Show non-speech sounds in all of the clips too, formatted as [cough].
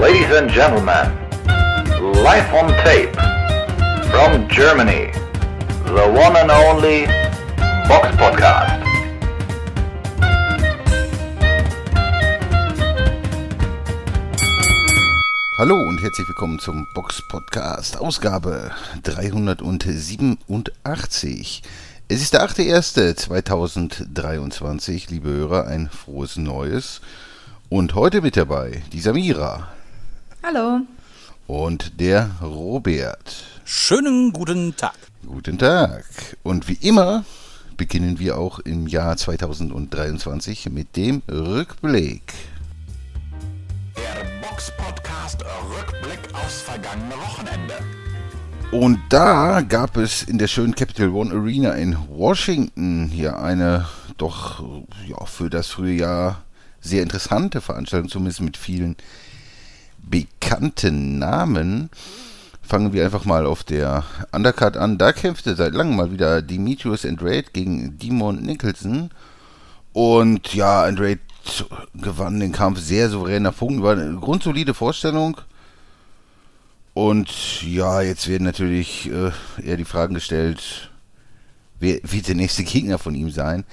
Ladies and gentlemen, live on tape from Germany, the one and only Box Podcast. Hallo und herzlich willkommen zum Box Podcast, Ausgabe 387. Es ist der 8.1.2023, liebe Hörer, ein frohes Neues. Und heute mit dabei die Samira. Hallo. Und der Robert. Schönen guten Tag. Guten Tag. Und wie immer beginnen wir auch im Jahr 2023 mit dem Rückblick. Der Box Podcast Rückblick aufs vergangene Wochenende. Und da gab es in der schönen Capital One Arena in Washington hier eine doch ja, für das frühe Jahr sehr interessante Veranstaltung, zumindest mit vielen bekannten Namen. Fangen wir einfach mal auf der Undercard an. Da kämpfte seit langem mal wieder Demetrius Andrade gegen Demon Nicholson. Und ja, Andrade gewann den Kampf sehr souverän nach Punkten. War eine grundsolide Vorstellung. Und ja, jetzt werden natürlich äh, eher die Fragen gestellt, wer wird der nächste Gegner von ihm sein?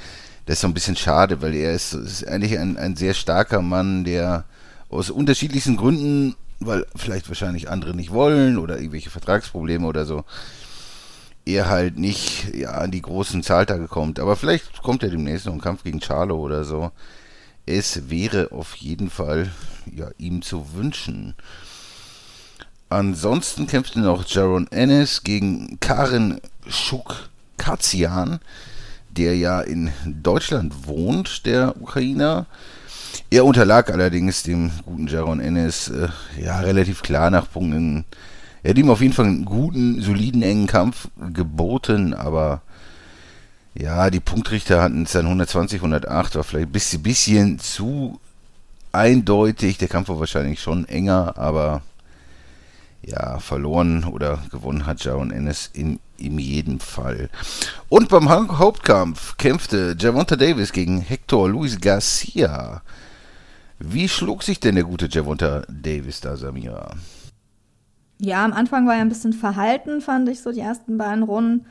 Das ist so ein bisschen schade, weil er ist, ist eigentlich ein, ein sehr starker Mann, der aus unterschiedlichsten Gründen, weil vielleicht wahrscheinlich andere nicht wollen oder irgendwelche Vertragsprobleme oder so, er halt nicht ja, an die großen Zahltage kommt. Aber vielleicht kommt er demnächst noch ein Kampf gegen Charlo oder so. Es wäre auf jeden Fall ja, ihm zu wünschen. Ansonsten kämpfte noch Jaron Ennis gegen Karin Schuk-Katzian, der ja in Deutschland wohnt, der Ukrainer. Er unterlag allerdings dem guten Jaron Ennis äh, ja relativ klar nach Punkten. Er hat ihm auf jeden Fall einen guten, soliden, engen Kampf geboten, aber ja, die Punktrichter hatten es dann 120, 108, war vielleicht ein bisschen, bisschen zu eindeutig. Der Kampf war wahrscheinlich schon enger, aber ja, verloren oder gewonnen hat Jaron Ennis in, in jedem Fall. Und beim Hauptkampf kämpfte Javonta Davis gegen Hector Luis Garcia. Wie schlug sich denn der gute Javonta Davis da, Samira? Ja, am Anfang war er ein bisschen verhalten, fand ich so die ersten beiden Runden.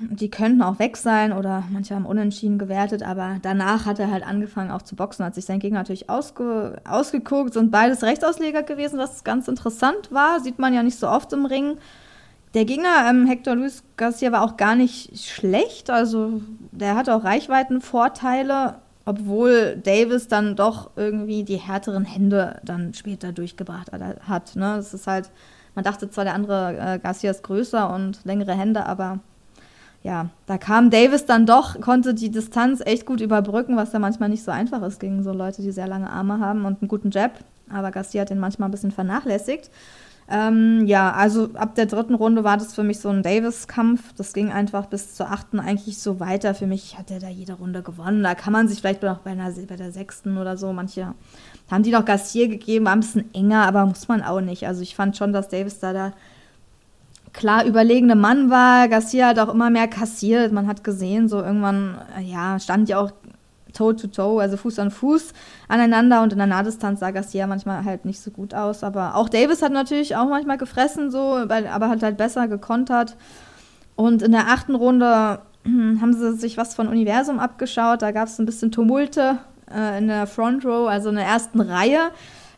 Die könnten auch weg sein oder manche haben unentschieden gewertet, aber danach hat er halt angefangen auch zu boxen, hat sich sein Gegner natürlich ausge, ausgeguckt, sind beides Rechtsausleger gewesen, was ganz interessant war, sieht man ja nicht so oft im Ring. Der Gegner, ähm, Hector Luis Garcia, war auch gar nicht schlecht, also der hat auch Reichweitenvorteile, obwohl Davis dann doch irgendwie die härteren Hände dann später durchgebracht hat. Ne? Das ist halt, man dachte zwar, der andere äh, Garcia ist größer und längere Hände, aber ja, da kam Davis dann doch, konnte die Distanz echt gut überbrücken, was ja manchmal nicht so einfach ist gegen so Leute, die sehr lange Arme haben und einen guten Jab. Aber Garcia hat den manchmal ein bisschen vernachlässigt. Ähm, ja, also ab der dritten Runde war das für mich so ein Davis-Kampf. Das ging einfach bis zur achten eigentlich so weiter. Für mich hat er da jede Runde gewonnen. Da kann man sich vielleicht noch bei, einer, bei der sechsten oder so, manche haben die noch Garcia gegeben, war ein bisschen enger, aber muss man auch nicht. Also ich fand schon, dass Davis da da klar überlegene Mann war. Garcia hat auch immer mehr kassiert. Man hat gesehen, so irgendwann, ja, stand ja auch Toe to Toe, also Fuß an Fuß aneinander und in der Nahdistanz sah Garcia manchmal halt nicht so gut aus. Aber auch Davis hat natürlich auch manchmal gefressen, so, aber hat halt besser gekontert. Und in der achten Runde haben sie sich was von Universum abgeschaut. Da gab es ein bisschen Tumulte äh, in der Front Row, also in der ersten Reihe.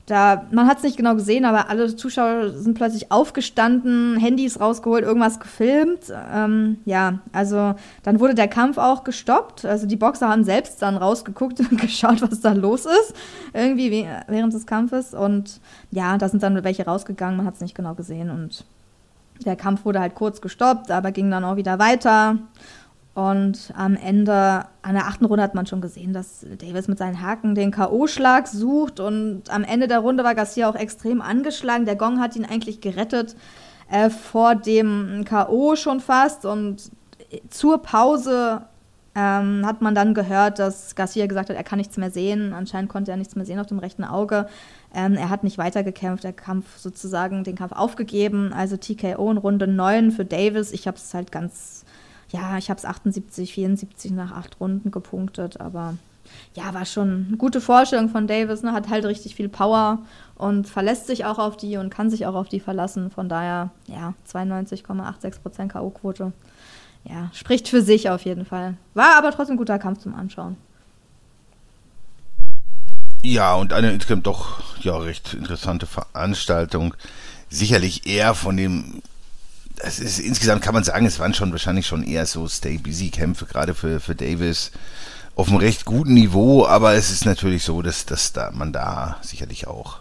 Da, man hat es nicht genau gesehen, aber alle Zuschauer sind plötzlich aufgestanden, Handys rausgeholt, irgendwas gefilmt. Ähm, ja, also dann wurde der Kampf auch gestoppt. Also die Boxer haben selbst dann rausgeguckt und [laughs] geschaut, was da los ist, irgendwie während des Kampfes. Und ja, da sind dann welche rausgegangen, man hat es nicht genau gesehen. Und der Kampf wurde halt kurz gestoppt, aber ging dann auch wieder weiter. Und am Ende, an der achten Runde hat man schon gesehen, dass Davis mit seinen Haken den K.O.-Schlag sucht. Und am Ende der Runde war Garcia auch extrem angeschlagen. Der Gong hat ihn eigentlich gerettet äh, vor dem K.O. schon fast. Und zur Pause ähm, hat man dann gehört, dass Garcia gesagt hat, er kann nichts mehr sehen. Anscheinend konnte er nichts mehr sehen auf dem rechten Auge. Ähm, er hat nicht weitergekämpft, der Kampf sozusagen, den Kampf aufgegeben. Also TKO in Runde 9 für Davis. Ich habe es halt ganz ja, ich habe es 78, 74 nach acht Runden gepunktet, aber ja, war schon eine gute Vorstellung von Davis, ne? hat halt richtig viel Power und verlässt sich auch auf die und kann sich auch auf die verlassen. Von daher, ja, 92,86% K.O.-Quote. Ja, spricht für sich auf jeden Fall. War aber trotzdem ein guter Kampf zum Anschauen. Ja, und eine insgesamt doch ja recht interessante Veranstaltung. Sicherlich eher von dem das ist insgesamt kann man sagen, es waren schon wahrscheinlich schon eher so Stay-Busy-Kämpfe, gerade für, für Davis auf einem recht guten Niveau, aber es ist natürlich so, dass, dass da man da sicherlich auch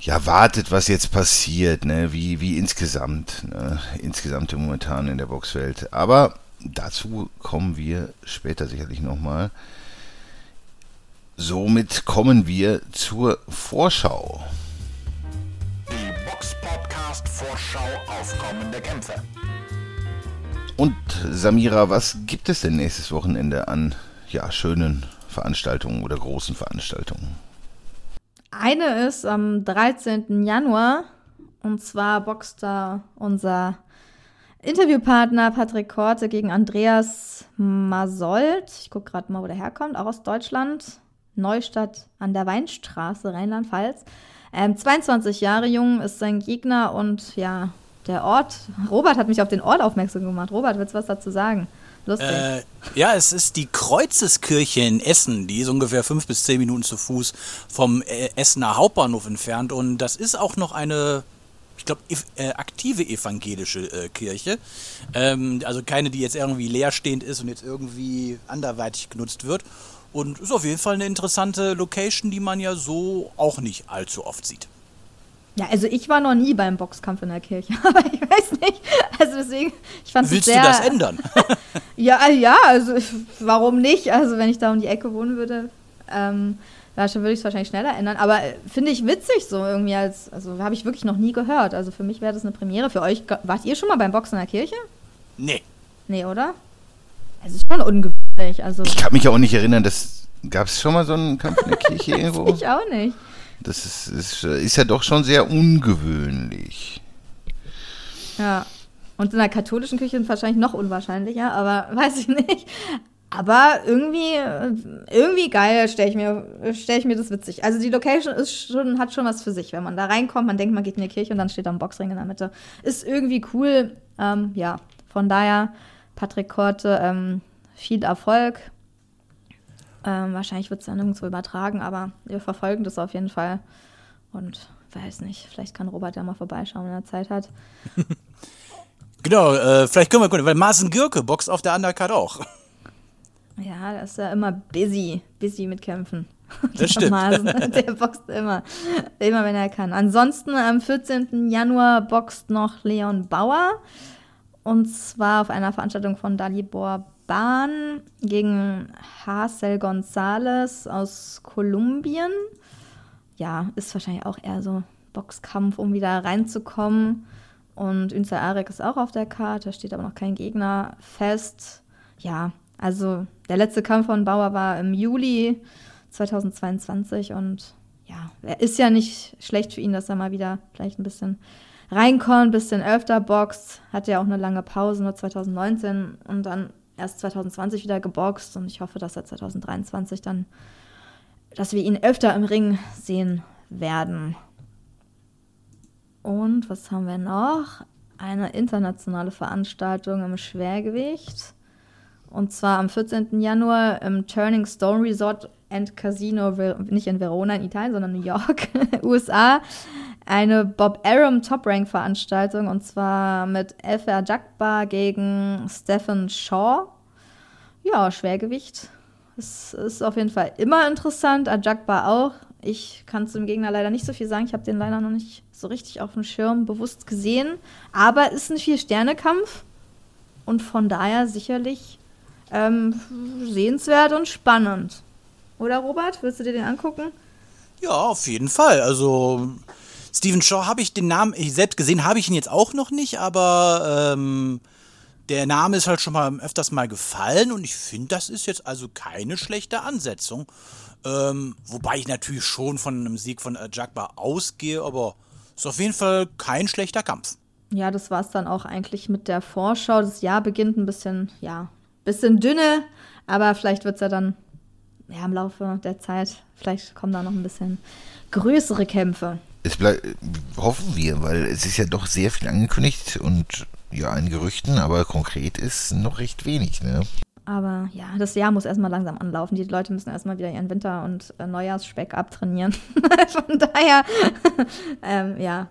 ja wartet, was jetzt passiert, ne? wie, wie insgesamt, ne? insgesamt momentan in der Boxwelt. Aber dazu kommen wir später sicherlich nochmal. Somit kommen wir zur Vorschau. Box Podcast Vorschau auf kommende Kämpfe. Und Samira, was gibt es denn nächstes Wochenende an ja, schönen Veranstaltungen oder großen Veranstaltungen? Eine ist am 13. Januar und zwar boxt da unser Interviewpartner Patrick Korte gegen Andreas Masold. Ich gucke gerade mal, wo der herkommt, auch aus Deutschland. Neustadt an der Weinstraße, Rheinland-Pfalz. Ähm, 22 Jahre jung ist sein Gegner und ja, der Ort. Robert hat mich auf den Ort aufmerksam gemacht. Robert, willst du was dazu sagen? Äh, ja, es ist die Kreuzeskirche in Essen, die ist ungefähr fünf bis zehn Minuten zu Fuß vom äh, Essener Hauptbahnhof entfernt. Und das ist auch noch eine, ich glaube, äh, aktive evangelische äh, Kirche. Ähm, also keine, die jetzt irgendwie leerstehend ist und jetzt irgendwie anderweitig genutzt wird. Und ist auf jeden Fall eine interessante Location, die man ja so auch nicht allzu oft sieht. Ja, also ich war noch nie beim Boxkampf in der Kirche, [laughs] aber ich weiß nicht. Also deswegen, ich fand Willst es sehr, du das ändern? [laughs] ja, ja, also warum nicht? Also wenn ich da um die Ecke wohnen würde, ähm, schon würde ich es wahrscheinlich schneller ändern. Aber äh, finde ich witzig so irgendwie als, also habe ich wirklich noch nie gehört. Also für mich wäre das eine Premiere. Für euch, wart ihr schon mal beim Boxen in der Kirche? Nee. Nee, oder? Es ist schon ungewöhnlich. Also ich kann mich auch nicht erinnern, dass gab es schon mal so einen Kampf in der [laughs] Kirche irgendwo? ich auch nicht. Das ist, ist, ist ja doch schon sehr ungewöhnlich. Ja. Und in der katholischen Küche ist wahrscheinlich noch unwahrscheinlicher, aber [laughs] weiß ich nicht. Aber irgendwie, irgendwie geil stelle ich, mir, stell ich mir das witzig. Also die Location ist schon, hat schon was für sich. Wenn man da reinkommt, man denkt, man geht in die Kirche und dann steht da ein Boxring in der Mitte. Ist irgendwie cool. Ähm, ja, von daher, Patrick Korte, ähm, viel Erfolg. Ähm, wahrscheinlich wird es dann nirgendwo übertragen, aber wir verfolgen das auf jeden Fall. Und weiß nicht, vielleicht kann Robert ja mal vorbeischauen, wenn er Zeit hat. [laughs] genau, äh, vielleicht können wir gucken, weil Marcin Gürke boxt auf der Undercard auch. [laughs] Ja, der ist ja immer busy, busy mit Kämpfen. [laughs] Das stimmt. Der boxt immer, immer wenn er kann. Ansonsten am 14. Januar boxt noch Leon Bauer. Und zwar auf einer Veranstaltung von Dalibor Bahn gegen Hazel Gonzalez aus Kolumbien. Ja, ist wahrscheinlich auch eher so Boxkampf, um wieder reinzukommen. Und Ünzer Arek ist auch auf der Karte, steht aber noch kein Gegner fest. Ja, also der letzte Kampf von Bauer war im Juli 2022 und ja, ist ja nicht schlecht für ihn, dass er mal wieder vielleicht ein bisschen reinkommt, ein bisschen öfter boxt. Hat ja auch eine lange Pause, nur 2019 und dann erst 2020 wieder geboxt und ich hoffe, dass er 2023 dann, dass wir ihn öfter im Ring sehen werden. Und was haben wir noch? Eine internationale Veranstaltung im Schwergewicht. Und zwar am 14. Januar im Turning Stone Resort and Casino, nicht in Verona in Italien, sondern New York, [laughs] USA. Eine Bob Arum Top Rank Veranstaltung und zwar mit Elfer Jakbar gegen Stephen Shaw. Ja, Schwergewicht. Es ist auf jeden Fall immer interessant. Ajakbar auch. Ich kann zum Gegner leider nicht so viel sagen. Ich habe den leider noch nicht so richtig auf dem Schirm bewusst gesehen. Aber es ist ein Vier-Sterne-Kampf. Und von daher sicherlich ähm, sehenswert und spannend. Oder Robert, willst du dir den angucken? Ja, auf jeden Fall. Also Stephen Shaw habe ich den Namen, ich selbst gesehen habe ich ihn jetzt auch noch nicht, aber ähm, der Name ist halt schon mal öfters mal gefallen und ich finde, das ist jetzt also keine schlechte Ansetzung. Ähm, wobei ich natürlich schon von einem Sieg von Jagba ausgehe, aber ist auf jeden Fall kein schlechter Kampf. Ja, das war es dann auch eigentlich mit der Vorschau. Das Jahr beginnt ein bisschen, ja, bisschen dünne, aber vielleicht wird es ja dann ja, im Laufe der Zeit, vielleicht kommen da noch ein bisschen größere Kämpfe. Es bleibt, hoffen wir, weil es ist ja doch sehr viel angekündigt und ja, in Gerüchten, aber konkret ist noch recht wenig, ne? Aber ja, das Jahr muss erstmal langsam anlaufen. Die Leute müssen erstmal wieder ihren Winter- und äh, Neujahrsspeck abtrainieren. [laughs] Von daher, [laughs] ähm, ja,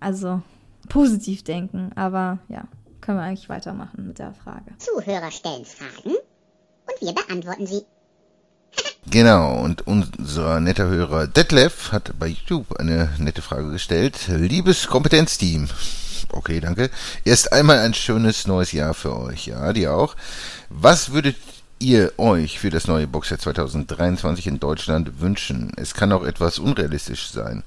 also positiv denken. Aber ja, können wir eigentlich weitermachen mit der Frage. Zuhörer stellen Fragen und wir beantworten sie. Genau, und unser netter Hörer Detlef hat bei YouTube eine nette Frage gestellt. Liebes Kompetenzteam. Okay, danke. Erst einmal ein schönes neues Jahr für euch. Ja, dir auch. Was würdet ihr euch für das neue Boxjahr 2023 in Deutschland wünschen? Es kann auch etwas unrealistisch sein.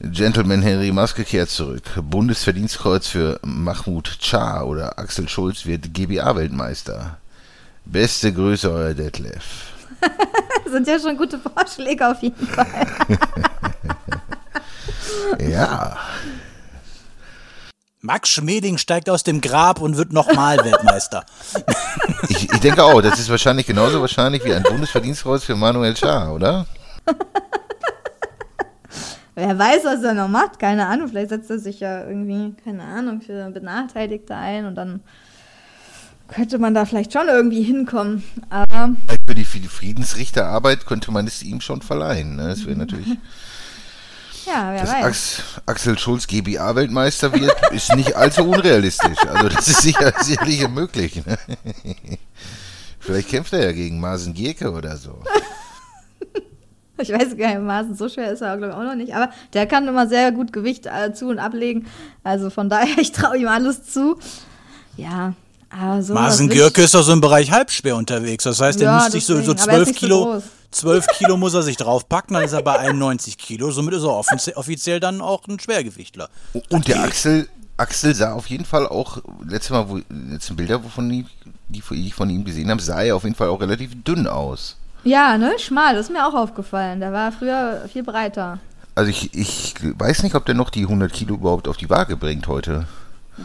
Gentleman Henry Maske kehrt zurück. Bundesverdienstkreuz für Mahmoud Cha oder Axel Schulz wird GBA-Weltmeister. Beste Grüße, euer Detlef. [laughs] Sind ja schon gute Vorschläge auf jeden Fall. [laughs] ja. Max Schmeling steigt aus dem Grab und wird nochmal Weltmeister. [laughs] Ich, ich denke auch, das ist wahrscheinlich genauso wahrscheinlich wie ein Bundesverdienstkreuz für Manuel Schaar, oder? Wer weiß, was er noch macht, keine Ahnung. Vielleicht setzt er sich ja irgendwie, keine Ahnung, für Benachteiligte ein und dann könnte man da vielleicht schon irgendwie hinkommen. Aber Für die, für die Friedensrichterarbeit könnte man es ihm schon verleihen. Ne? Das wäre natürlich. [laughs] ja, wer Dass weiß. Ax Axel Schulz GBA-Weltmeister wird, ist nicht allzu unrealistisch. Also das ist sicher, [laughs] sicherlich möglich. Ne? [laughs] Vielleicht kämpft er ja gegen Marsen Gierke oder so. Ich weiß gar nicht, Maßen so schwer ist er, glaube ich, auch noch nicht. Aber der kann immer sehr gut Gewicht äh, zu- und ablegen. Also von daher, ich traue ihm alles zu. Ja, so. Will ich- Gürke ist doch so im Bereich Halbschwer unterwegs. Das heißt, der Ja, müsste sich so, so deswegen, aber er ist 12 nicht so Kilo, groß. 12 [laughs] Kilo muss er sich draufpacken, dann ist er bei 91 Kilo. Somit ist er offizie- offiziell dann auch ein Schwergewichtler. Und der. Axel, Axel sah auf jeden Fall auch, letztes Mal, wo, letzten Bilder, wovon die, die ich von ihm gesehen habe, sah er auf jeden Fall auch relativ dünn aus. Ja, ne? Schmal, das ist mir auch aufgefallen. Der war früher viel breiter. Also ich, ich weiß nicht, ob der noch die 100 Kilo überhaupt auf die Waage bringt heute.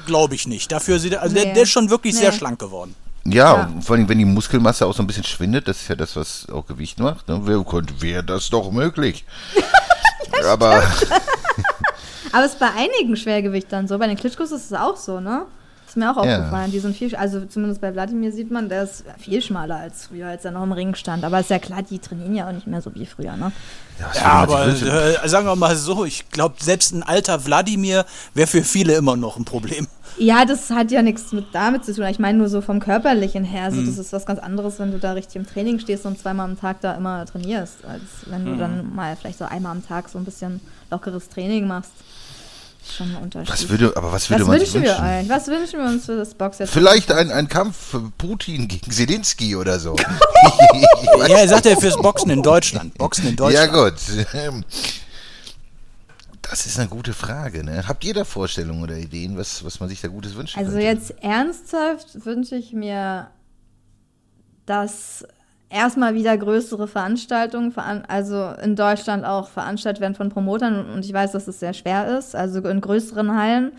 Glaube ich nicht. Dafür sieht er, also der, Nee. der ist schon wirklich sehr Nee. schlank geworden. Ja, Ja. vor allem, wenn die Muskelmasse auch so ein bisschen schwindet, das ist ja das, was auch Gewicht macht. Ne? Wer könnte, wäre das doch möglich? [laughs] Aber [laughs] Aber es ist bei einigen Schwergewichtern so. Bei den Klitschkos ist es auch so, ne? Ist mir auch Ja. aufgefallen. Die sind viel, also zumindest bei Wladimir sieht man, der ist viel schmaler als früher, als er noch im Ring stand. Aber ist ja klar, die trainieren ja auch nicht mehr so wie früher, ne? Ja, man aber äh, sagen wir mal so, ich glaube, selbst ein alter Wladimir wäre für viele immer noch ein Problem. Ja, das hat ja nichts mit damit zu tun. Ich meine nur so vom Körperlichen her. Also Das ist was ganz anderes, wenn du da richtig im Training stehst und zweimal am Tag da immer trainierst, als wenn du dann mal vielleicht so einmal am Tag so ein bisschen lockeres Training machst. Schon ein Unterschied. was würde, aber was würde was man sich wünschen wir wünschen? euch? Was wünschen wir uns für das Box jetzt? Vielleicht ein, ein Kampf für Putin gegen Zelensky oder so. [laughs] Ja, er sagt ja fürs Boxen in Deutschland. Boxen in ja Deutschland. gut. Ähm, Das ist eine gute Frage. Ne? Habt ihr da Vorstellungen oder Ideen, was, was man sich da Gutes wünschen Also könnte? jetzt ernsthaft wünsche ich mir, dass erstmal wieder größere Veranstaltungen, veran also in Deutschland auch veranstaltet werden von Promotern und ich weiß, dass es sehr schwer ist, also in größeren Hallen,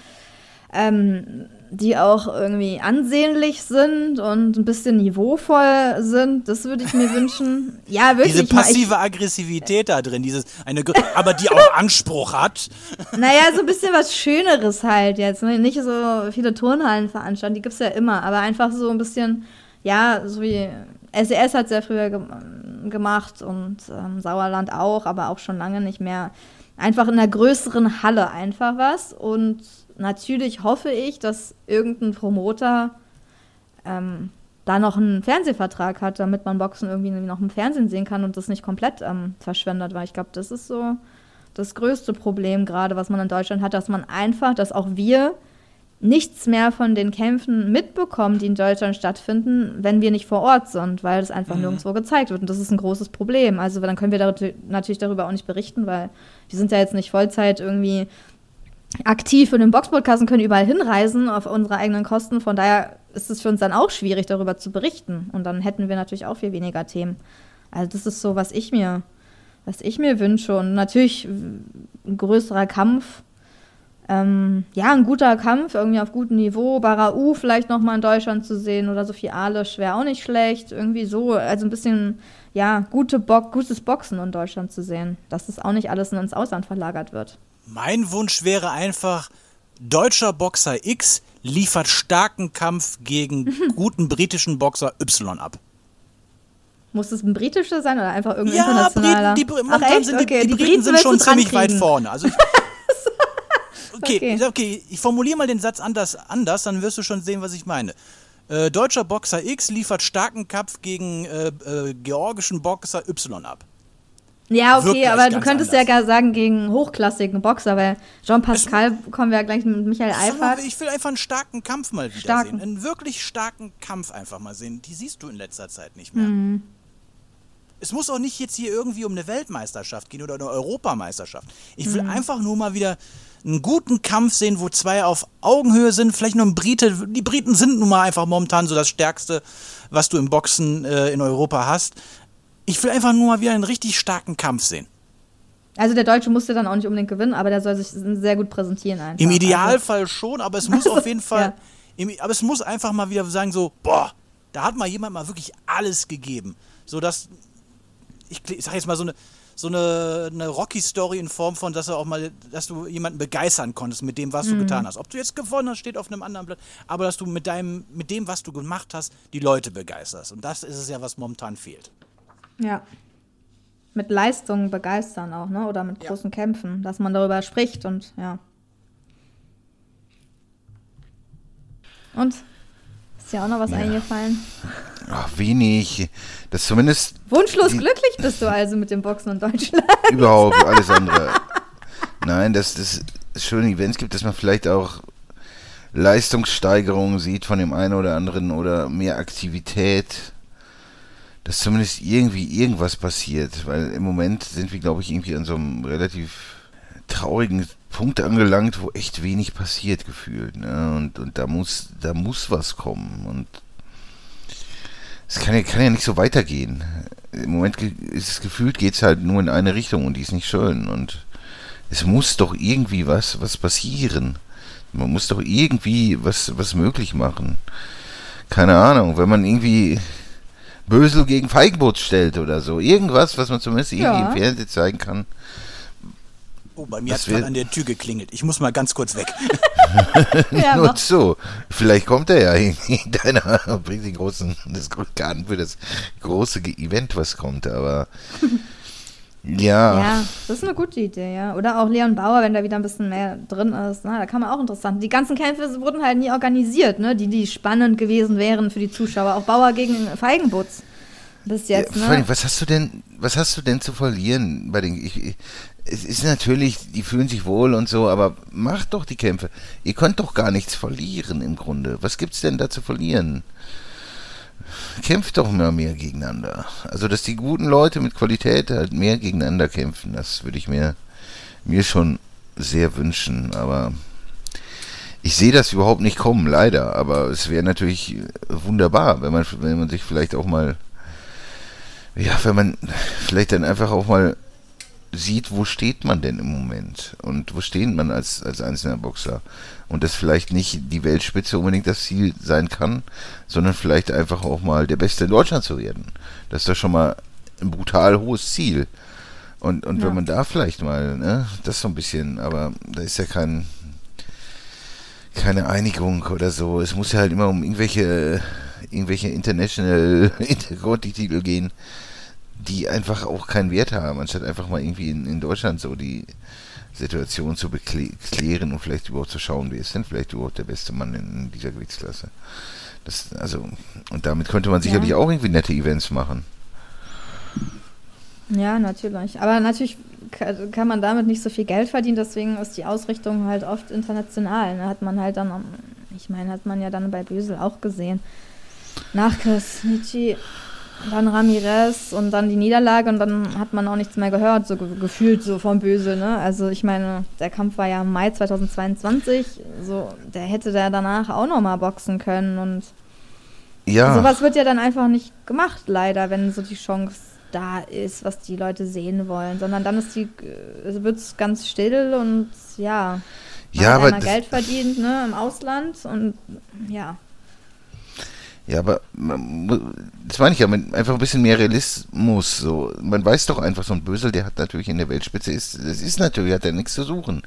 ähm, die auch irgendwie ansehnlich sind und ein bisschen niveauvoll sind. Das würde ich mir [laughs] wünschen. Ja, wirklich. Diese mal, ich- passive Aggressivität da drin, dieses eine, aber die auch [laughs] Anspruch hat. Naja, so ein bisschen was Schöneres halt jetzt. Ne? Nicht so viele Turnhallen veranstalten, die gibt es ja immer, aber einfach so ein bisschen, ja, so wie SES hat es ja früher ge gemacht und ähm, Sauerland auch, aber auch schon lange nicht mehr. Einfach in einer größeren Halle einfach was. Und natürlich hoffe ich, dass irgendein Promoter ähm, da noch einen Fernsehvertrag hat, damit man Boxen irgendwie noch im Fernsehen sehen kann und das nicht komplett ähm, verschwendet, weil ich glaube, das ist so das größte Problem gerade, was man in Deutschland hat, dass man einfach, dass auch wir nichts mehr von den Kämpfen mitbekommen, die in Deutschland stattfinden, wenn wir nicht vor Ort sind, weil das einfach nirgendwo gezeigt wird. Und das ist ein großes Problem. Also dann können wir dar natürlich darüber auch nicht berichten, weil wir sind ja jetzt nicht Vollzeit irgendwie aktiv in den Boxpodcast und können überall hinreisen auf unsere eigenen Kosten. Von daher ist es für uns dann auch schwierig, darüber zu berichten. Und dann hätten wir natürlich auch viel weniger Themen. Also das ist so, was ich mir, was ich mir wünsche. Und natürlich ein größerer Kampf Ähm, ja, ein guter Kampf, irgendwie auf gutem Niveau. Barau vielleicht nochmal in Deutschland zu sehen oder Sophie Alisch wäre auch nicht schlecht. Irgendwie so, also ein bisschen, ja, gute Bo gutes Boxen in Deutschland zu sehen. Dass das auch nicht alles ins Ausland verlagert wird. Mein Wunsch wäre einfach, deutscher Boxer X liefert starken Kampf gegen [laughs] guten britischen Boxer Y ab. Muss es ein britischer sein oder einfach irgendein Ja, internationaler? Briten, die, Ach, echt? sind okay, die, die Briten sind willst schon ziemlich weit vorne. Also [laughs] okay, Okay. okay. ich formuliere mal den Satz anders, anders, dann wirst du schon sehen, was ich meine. Äh, deutscher Boxer X liefert starken Kampf gegen äh, äh, georgischen Boxer Y ab. Ja, okay, Wirklich aber du könntest anders. ja gar sagen gegen hochklassigen Boxer, weil Jean Pascal kommen wir ja gleich mit Michael Eifert. Ich will einfach einen starken Kampf mal wieder Starken. sehen. Einen wirklich starken Kampf einfach mal sehen. Die siehst du in letzter Zeit nicht mehr. Mhm. Es muss auch nicht jetzt hier irgendwie um eine Weltmeisterschaft gehen oder eine Europameisterschaft. Ich Mhm. will einfach nur mal wieder einen guten Kampf sehen, wo zwei auf Augenhöhe sind. Vielleicht nur ein Brite. Die Briten sind nun mal einfach momentan so das Stärkste, was du im Boxen äh, in Europa hast. Ich will einfach nur mal wieder einen richtig starken Kampf sehen. Also der Deutsche musste dann auch nicht unbedingt gewinnen, aber der soll sich sehr gut präsentieren einfach. Im Also, Idealfall schon, aber es muss [laughs] auf jeden Fall, Ja. im, aber es muss einfach mal wieder sagen so, boah, da hat mal jemand mal wirklich alles gegeben, so dass ich, ich sag jetzt mal so eine so eine, eine Rocky-Story in Form von, dass er auch mal, dass du jemanden begeistern konntest mit dem, was du getan hast. Ob du jetzt gewonnen hast, steht auf einem anderen Blatt, aber dass du mit deinem, mit dem, was du gemacht hast, die Leute begeisterst. Und das ist es ja, was momentan fehlt. Ja. Mit Leistungen begeistern auch, ne? Oder mit Ja. großen Kämpfen, dass man darüber spricht und ja. Und? Ist dir auch noch was eingefallen? Ach, wenig. Das zumindest Wunschlos Die- glücklich bist du also mit dem Boxen in Deutschland. überhaupt [laughs] alles andere. Nein, dass dass es schöne Events gibt, dass man vielleicht auch Leistungssteigerungen sieht von dem einen oder anderen oder mehr Aktivität. Dass zumindest irgendwie irgendwas passiert, weil im Moment sind wir, glaube ich, irgendwie an so einem relativ traurigen Punkt angelangt, wo echt wenig passiert gefühlt. Ne? Und, und da muss, da muss was kommen. Und es kann ja, kann ja nicht so weitergehen. Im Moment ist es gefühlt, geht es halt nur in eine Richtung und die ist nicht schön. Und es muss doch irgendwie was, was passieren. Man muss doch irgendwie was, was möglich machen. Keine Ahnung, wenn man irgendwie Bösel gegen Feigenbutz stellt oder so. Irgendwas, was man zumindest irgendwie Ja. im Fernsehen zeigen kann. Oh, bei mir Das hat gerade wär- an der Tür geklingelt. Ich muss mal ganz kurz weg. [laughs] ja, Nur so. Vielleicht kommt er ja irgendwie in [laughs] deiner, bringt den großen, das Garten für das große Event, was kommt, aber [laughs] ja, Ja, das ist eine gute Idee, ja. Oder auch Leon Bauer, wenn da wieder ein bisschen mehr drin ist. Ne? Da kann man auch interessant. Die ganzen Kämpfe wurden halt nie organisiert, ne? die, die spannend gewesen wären für die Zuschauer. Auch Bauer gegen Feigenbutz. Bis jetzt, ja, vor allem, ne? was hast du denn, was hast du denn zu verlieren bei den, ich, ich, es ist natürlich, die fühlen sich wohl und so, aber macht doch die Kämpfe. Ihr könnt doch gar nichts verlieren im Grunde. Was gibt's denn da zu verlieren? Kämpft doch mal mehr gegeneinander. Also, dass die guten Leute mit Qualität halt mehr gegeneinander kämpfen, das würde ich mir, mir schon sehr wünschen, aber ich sehe das überhaupt nicht kommen, leider, aber es wäre natürlich wunderbar, wenn man, wenn man sich vielleicht auch mal, ja, wenn man vielleicht dann einfach auch mal sieht, wo steht man denn im Moment und wo steht man als, als einzelner Boxer und dass vielleicht nicht die Weltspitze unbedingt das Ziel sein kann, sondern vielleicht einfach auch mal der Beste in Deutschland zu werden. Das ist doch schon mal ein brutal hohes Ziel. Und, und Ja. wenn man da vielleicht mal, ne, das so ein bisschen, aber da ist ja kein, keine Einigung oder so. Es muss ja halt immer um irgendwelche, irgendwelche International [laughs] Interconti-Titel gehen, die einfach auch keinen Wert haben, anstatt einfach mal irgendwie in, in Deutschland so die Situation zu beklären und vielleicht überhaupt zu schauen, wer ist denn vielleicht überhaupt der beste Mann in dieser Gewichtsklasse. Das, also, und damit könnte man sicherlich Ja. auch irgendwie nette Events machen. Ja, natürlich. Aber natürlich ka- kann man damit nicht so viel Geld verdienen, deswegen ist die Ausrichtung halt oft international. Da hat man halt dann, ich meine, hat man ja dann bei Bösel auch gesehen. Nach Chris Dann Ramirez und dann die Niederlage und dann hat man auch nichts mehr gehört, so ge gefühlt so vom Bösel, ne? Also ich meine, der Kampf war ja im Mai 2022, so, der hätte da danach auch nochmal boxen können und Ja, Sowas wird ja dann einfach nicht gemacht, leider, wenn so die Chance da ist, was die Leute sehen wollen, sondern dann ist die, wird es ganz still und ja, Man Ja, hat aber Geld verdient, ne, im Ausland und ja. Ja, aber das meine ich ja, einfach ein bisschen mehr Realismus. So. Man weiß doch einfach, so ein Bösel, der hat natürlich in der Weltspitze, ist, das ist natürlich, hat er nichts zu suchen.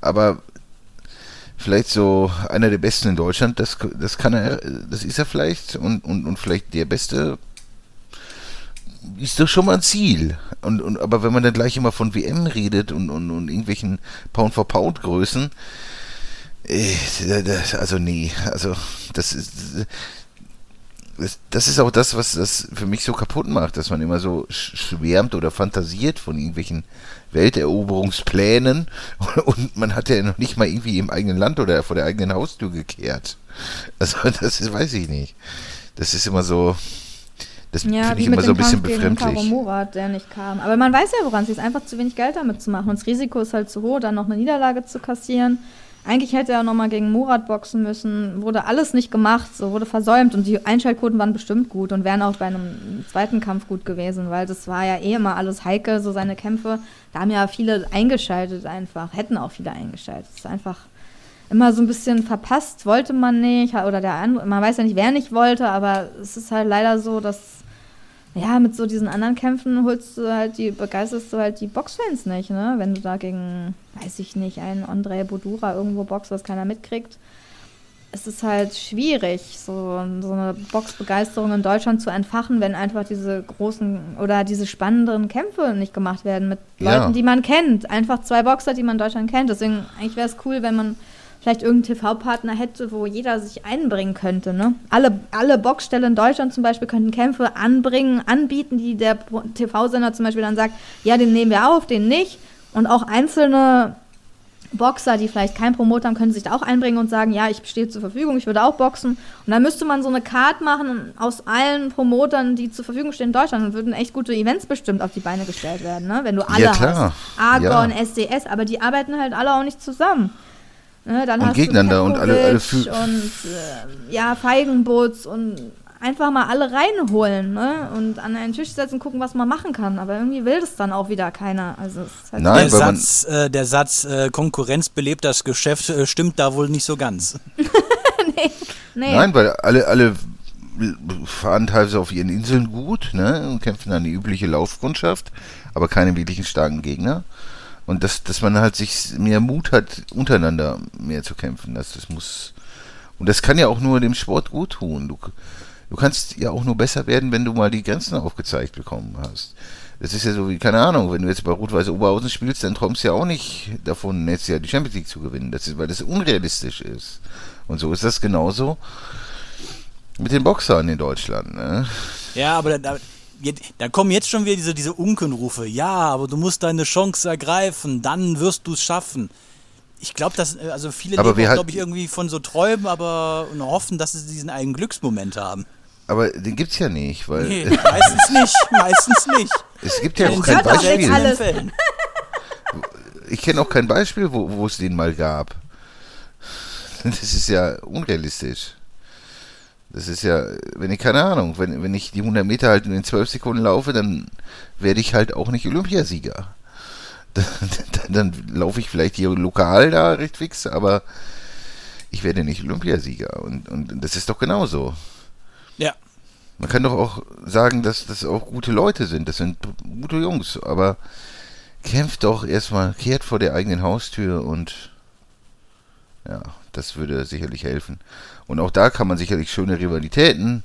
Aber vielleicht so einer der Besten in Deutschland, das, das kann er, das ist er vielleicht und, und, und vielleicht der Beste ist doch schon mal ein Ziel. Und, und, aber wenn man dann gleich immer von WM redet und, und, und irgendwelchen Pound-for-Pound-Größen, äh, also nee, also das ist das, das ist auch das, was das für mich so kaputt macht, dass man immer so sch- schwärmt oder fantasiert von irgendwelchen Welteroberungsplänen [laughs] und man hat ja noch nicht mal irgendwie im eigenen Land oder vor der eigenen Haustür gekehrt. Also das ist, weiß ich nicht. Das ist immer so, das Ja, finde ich immer so ein bisschen Kampf gegen befremdlich. Murat, der nicht kam. Aber man weiß ja, woran es ist. Einfach zu wenig Geld damit zu machen. Und das Risiko ist halt zu hoch, dann noch eine Niederlage zu kassieren. Eigentlich hätte er nochmal gegen Murat boxen müssen. Wurde alles nicht gemacht, so wurde versäumt. Und die Einschaltquoten waren bestimmt gut und wären auch bei einem zweiten Kampf gut gewesen, weil das war ja eh immer alles heikel, so seine Kämpfe. Da haben ja viele eingeschaltet einfach, hätten auch viele eingeschaltet. Es ist einfach immer so ein bisschen verpasst, wollte man nicht, oder der andere, man weiß ja nicht, wer nicht wollte, aber es ist halt leider so, dass ja, mit so diesen anderen Kämpfen holst du halt die, begeisterst du halt die Boxfans nicht, ne? Wenn du da gegen, weiß ich nicht, einen Andrei Bodura irgendwo boxt, was keiner mitkriegt. Es ist halt schwierig, so, so eine Boxbegeisterung in Deutschland zu entfachen, wenn einfach diese großen oder diese spannenderen Kämpfe nicht gemacht werden mit Ja. Leuten, die man kennt. Einfach zwei Boxer, die man in Deutschland kennt. Deswegen, eigentlich wäre es cool, wenn man vielleicht irgendeinen TV-Partner hätte, wo jeder sich einbringen könnte. Ne? Alle, alle Boxställe in Deutschland zum Beispiel könnten Kämpfe anbringen, anbieten, die der TV-Sender zum Beispiel dann sagt, ja, den nehmen wir auf, den nicht. Und auch einzelne Boxer, die vielleicht keinen Promoter haben, können sich da auch einbringen und sagen, ja, ich stehe zur Verfügung, ich würde auch boxen. Und dann müsste man so eine Card machen aus allen Promotern, die zur Verfügung stehen in Deutschland. Und würden echt gute Events bestimmt auf die Beine gestellt werden, ne? wenn du alle Ja, klar. hast. Argon, Ja. SDS, aber die arbeiten halt alle auch nicht zusammen. Ne, dann Und hast gegeneinander du und alle- alle und äh, ja, Feigenbutz und einfach mal alle reinholen ne? und an einen Tisch setzen, gucken, was man machen kann. Aber irgendwie will das dann auch wieder keiner. Also es ist halt Nein, der Satz, äh, der Satz äh, Konkurrenz belebt das Geschäft äh, stimmt da wohl nicht so ganz. [laughs] nee. Nein, weil alle, alle fahren teilweise auf ihren Inseln gut, ne, und kämpfen dann die übliche Laufkundschaft, aber keine wirklichen starken Gegner. Und dass, dass man halt sich mehr Mut hat, untereinander mehr zu kämpfen. Das, das muss. Und das kann ja auch nur dem Sport gut tun. Du, du kannst ja auch nur besser werden, wenn du mal die Grenzen aufgezeigt bekommen hast. Das ist ja so wie, keine Ahnung, wenn du jetzt bei Rot-Weiß Oberhausen spielst, dann träumst du ja auch nicht davon, nächstes Jahr die Champions League zu gewinnen. Das ist, weil das unrealistisch ist. Und so ist das genauso mit den Boxern in Deutschland. Ne? Ja, aber da, jetzt, da kommen jetzt schon wieder diese, diese Unkenrufe. Ja, aber du musst deine Chance ergreifen, dann wirst du es schaffen. Ich glaube, dass äh, also viele Aber leben, glaube ich, irgendwie von so Träumen, aber und hoffen, dass sie diesen einen Glücksmoment haben. Aber den gibt's ja nicht, weil Nee, [laughs] meistens nicht, meistens nicht. es gibt ja auch In kein Beispiel. Ich kenne auch kein Beispiel, wo es den mal gab. Das ist ja unrealistisch. Das ist ja, wenn ich keine Ahnung, wenn, wenn ich die 100 Meter halt in den 12 Sekunden laufe, dann werde ich halt auch nicht Olympiasieger. [laughs] Dann, dann, dann laufe ich vielleicht hier lokal da recht fix, aber ich werde nicht Olympiasieger. Und, und das ist doch genauso. Ja. Man kann doch auch sagen, dass das auch gute Leute sind. Das sind gute Jungs. Aber kämpft doch erstmal, kehrt vor der eigenen Haustür und ja, das würde sicherlich helfen. Und auch da kann man sicherlich schöne Rivalitäten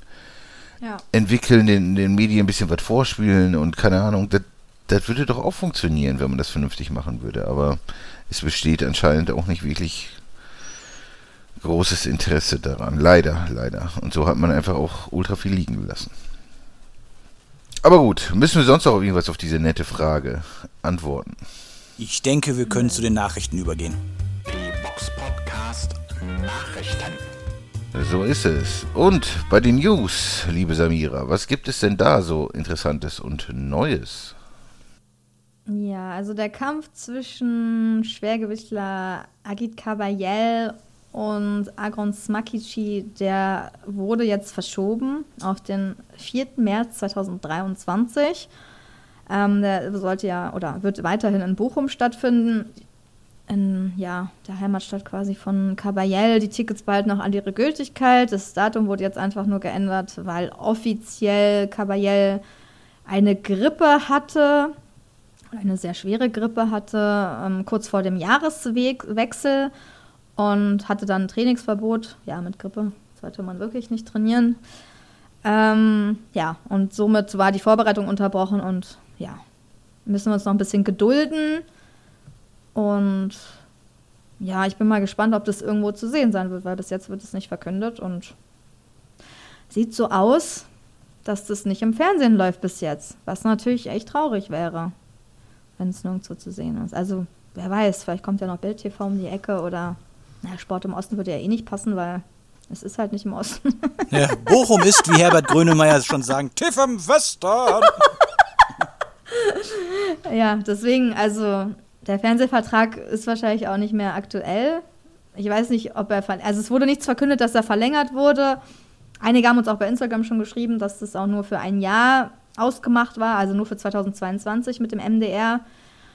Ja. entwickeln, den, den Medien ein bisschen was vorspielen und keine Ahnung. Das, das würde doch auch funktionieren, wenn man das vernünftig machen würde. Aber es besteht anscheinend auch nicht wirklich großes Interesse daran. Leider, leider. Und so hat man einfach auch ultra viel liegen gelassen. Aber gut, müssen wir sonst auch irgendwas auf diese nette Frage antworten? Ich denke, wir können zu den Nachrichten übergehen. Box Podcast Nachrichten. So ist es. Und bei den News, liebe Samira, was gibt es denn da so Interessantes und Neues? Ja, also der Kampf zwischen Schwergewichtler Agit Kabayel und Agron Smakici, der wurde jetzt verschoben auf den 4. März 2023. Ähm, der sollte ja oder wird weiterhin in Bochum stattfinden. In ja, der Heimatstadt quasi von Caballel die Tickets bald noch an ihre Gültigkeit. Das Datum wurde jetzt einfach nur geändert, weil offiziell Caballel eine Grippe hatte, eine sehr schwere Grippe hatte, ähm, kurz vor dem Jahreswechsel und hatte dann ein Trainingsverbot. Ja, mit Grippe sollte man wirklich nicht trainieren. Ähm, ja, und somit war die Vorbereitung unterbrochen und ja, müssen wir uns noch ein bisschen gedulden. Und ja, ich bin mal gespannt, ob das irgendwo zu sehen sein wird, weil bis jetzt wird es nicht verkündet und sieht so aus, dass das nicht im Fernsehen läuft bis jetzt, was natürlich echt traurig wäre, wenn es nirgendwo zu sehen ist. Also, wer weiß, vielleicht kommt ja noch Bild TV um die Ecke oder na, Sport im Osten würde ja eh nicht passen, weil es ist halt nicht im Osten. [laughs] Ja, Bochum ist, wie Herbert Grönemeyer schon sagen, tief im Westen. [laughs] ja, deswegen, also der Fernsehvertrag ist wahrscheinlich auch nicht mehr aktuell. Ich weiß nicht, ob er, also es wurde nichts verkündet, dass er verlängert wurde. Einige haben uns auch bei Instagram schon geschrieben, dass das auch nur für ein Jahr ausgemacht war, also nur für 2022 mit dem MDR.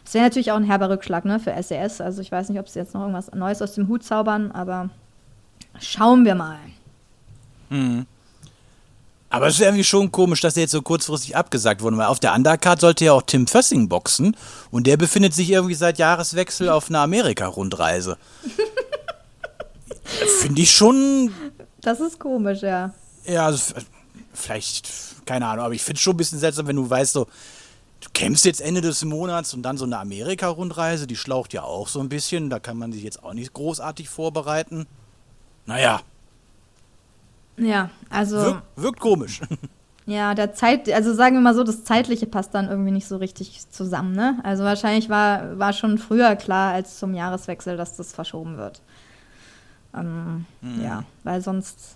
Das wäre natürlich auch ein herber Rückschlag ne, für SES. Also ich weiß nicht, ob sie jetzt noch irgendwas Neues aus dem Hut zaubern, aber schauen wir mal. Mhm. Aber es ist irgendwie schon komisch, dass der jetzt so kurzfristig abgesagt wurde, weil auf der Undercard sollte ja auch Tim Fössing boxen und der befindet sich irgendwie seit Jahreswechsel auf einer Amerika-Rundreise. [laughs] Finde ich schon. Das ist komisch, ja. Ja, also, vielleicht, keine Ahnung, aber ich finde es schon ein bisschen seltsam, wenn du weißt, so, du kämpfst jetzt Ende des Monats und dann so eine Amerika-Rundreise, die schlaucht ja auch so ein bisschen, da kann man sich jetzt auch nicht großartig vorbereiten. Naja, Ja, also. wirkt, wirkt komisch. [laughs] Ja, der Zeit, also sagen wir mal so, das Zeitliche passt dann irgendwie nicht so richtig zusammen, ne? Also wahrscheinlich war, war schon früher klar als zum Jahreswechsel, dass das verschoben wird. Ähm, Ja, weil sonst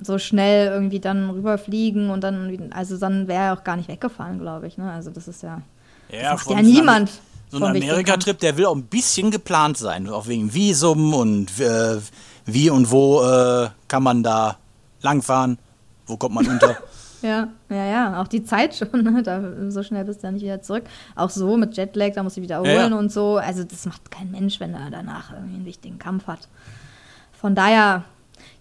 so schnell irgendwie dann rüberfliegen und dann, also dann wäre er auch gar nicht weggefahren, glaube ich, ne? Also das ist ja, Ja, von ja niemand. So ein Amerika-Trip, der will auch ein bisschen geplant sein, auch wegen Visum und äh, wie und wo äh, kann man da langfahren, wo kommt man unter. [laughs] Ja, ja, ja, auch die Zeit schon, ne? da, so schnell bist du ja nicht wieder zurück. Auch so mit Jetlag, da muss ich wiederholen Ja, ja. und so. Also das macht kein Mensch, wenn er danach irgendwie einen wichtigen Kampf hat. Von daher,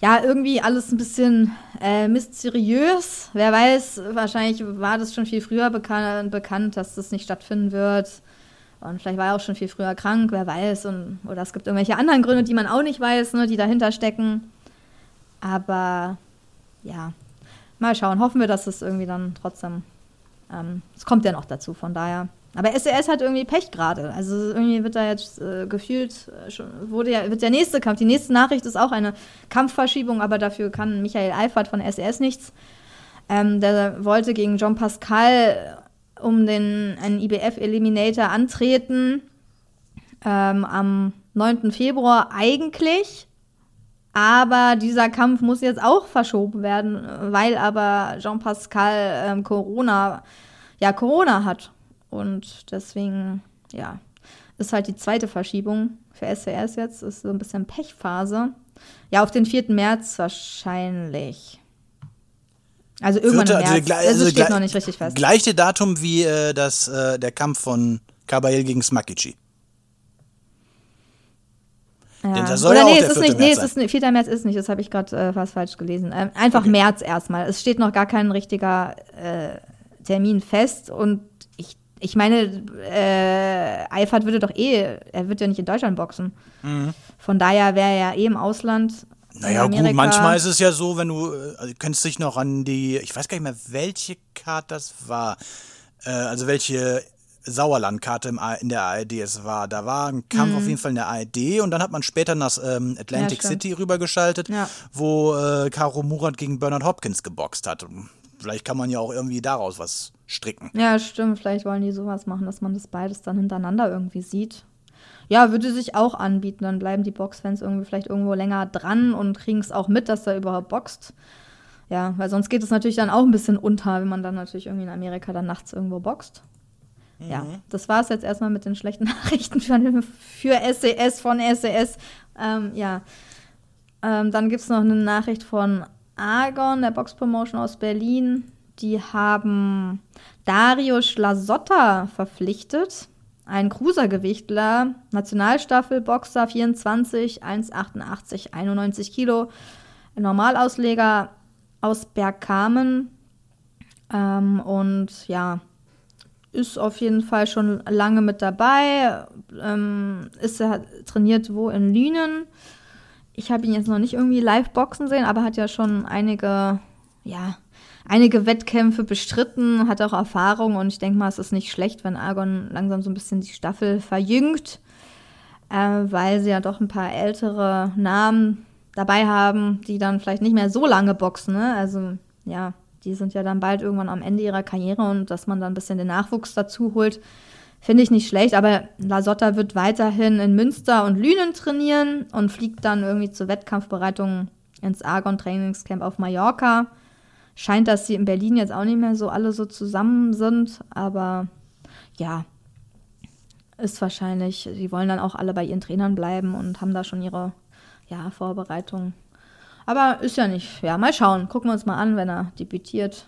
ja, irgendwie alles ein bisschen äh, mysteriös. Wer weiß, wahrscheinlich war das schon viel früher bekan bekannt, dass das nicht stattfinden wird. Und vielleicht war er auch schon viel früher krank, wer weiß. Und, oder es gibt irgendwelche anderen Gründe, die man auch nicht weiß, ne, die dahinter stecken. Aber ja, mal schauen. Hoffen wir, dass es irgendwie dann trotzdem. Ähm, es kommt ja noch dazu, von daher. Aber SES hat irgendwie Pech gerade. Also irgendwie wird da jetzt äh, gefühlt, äh, schon, wurde ja, wird der nächste Kampf. Die nächste Nachricht ist auch eine Kampfverschiebung, aber dafür kann Michael Eifert von SES nichts. Ähm, der wollte gegen John Pascal um den einen IBF-Eliminator antreten ähm, am 9. Februar eigentlich. Aber dieser Kampf muss jetzt auch verschoben werden, weil aber Jean Pascal ähm, Corona, ja, Corona hat. Und deswegen, ja, ist halt die zweite Verschiebung für SCS jetzt, ist so ein bisschen Pechphase. Ja, auf den 4. März wahrscheinlich. Also irgendwann Vierte- im März. gleich- Also, steht gleich- noch nicht richtig fest. Gleiche Datum wie äh, das, äh, der Kampf von Kabayel gegen Smakici. Ja. Denn das soll Oder ja auch nee, der es ist 4. nicht, nee, März es ist nicht, 4. März ist nicht, das habe ich gerade äh, fast falsch gelesen. Ähm, einfach März erstmal. Es steht noch gar kein richtiger äh, Termin fest und ich, ich meine, äh, Eifert würde doch eh, er wird ja nicht in Deutschland boxen. Von daher wäre er ja eh im Ausland. in Mhm. Naja, gut, manchmal ist es ja so, wenn du, also, du kennst dich noch an die, ich weiß gar nicht mehr, welche Karte das war, äh, also welche Sauerlandkarte in der ARD es war. Da war ein Kampf auf jeden Fall in der ARD und dann hat man später nach ähm, Atlantic Mhm. Ja. City rübergeschaltet, Ja. wo äh, Caro Murat gegen Bernard Hopkins geboxt hat. Vielleicht kann man ja auch irgendwie daraus was stricken. Ja, stimmt. Vielleicht wollen die sowas machen, dass man das beides dann hintereinander irgendwie sieht. Ja, würde sich auch anbieten. Dann bleiben die Boxfans irgendwie vielleicht irgendwo länger dran und kriegen es auch mit, dass er überhaupt boxt. Ja, weil sonst geht es natürlich dann auch ein bisschen unter, wenn man dann natürlich irgendwie in Amerika dann nachts irgendwo boxt. Ja, das war es jetzt erstmal mit den schlechten [laughs] Nachrichten für, für SES von SES. Ähm, ja, ähm, dann gibt es noch eine Nachricht von Argon, der Boxpromotion aus Berlin. Die haben Dario Schlasotta verpflichtet ein Cruisergewichtler, Nationalstaffel, Boxer 24, 1,88, 91 Kilo, ein Normalausleger aus Bergkamen. Ähm, und ja, ist auf jeden Fall schon lange mit dabei. Ähm, ist er trainiert wo in Lünen. Ich habe ihn jetzt noch nicht irgendwie live boxen sehen, aber hat ja schon einige, ja, einige Wettkämpfe bestritten, hat auch Erfahrung und ich denke mal, es ist nicht schlecht, wenn Argon langsam so ein bisschen die Staffel verjüngt, äh, weil sie ja doch ein paar ältere Namen dabei haben, die dann vielleicht nicht mehr so lange boxen. Ne? Also ja, die sind ja dann bald irgendwann am Ende ihrer Karriere und dass man dann ein bisschen den Nachwuchs dazu holt, finde ich nicht schlecht. Aber Lasotta wird weiterhin in Münster und Lünen trainieren und fliegt dann irgendwie zur Wettkampfbereitung ins Argon Trainingscamp auf Mallorca. Scheint, dass sie in Berlin jetzt auch nicht mehr so alle so zusammen sind, aber ja, ist wahrscheinlich, sie wollen dann auch alle bei ihren Trainern bleiben und haben da schon ihre ja, Vorbereitung aber ist ja nicht, ja, mal schauen. Gucken wir uns mal an, wenn er debütiert.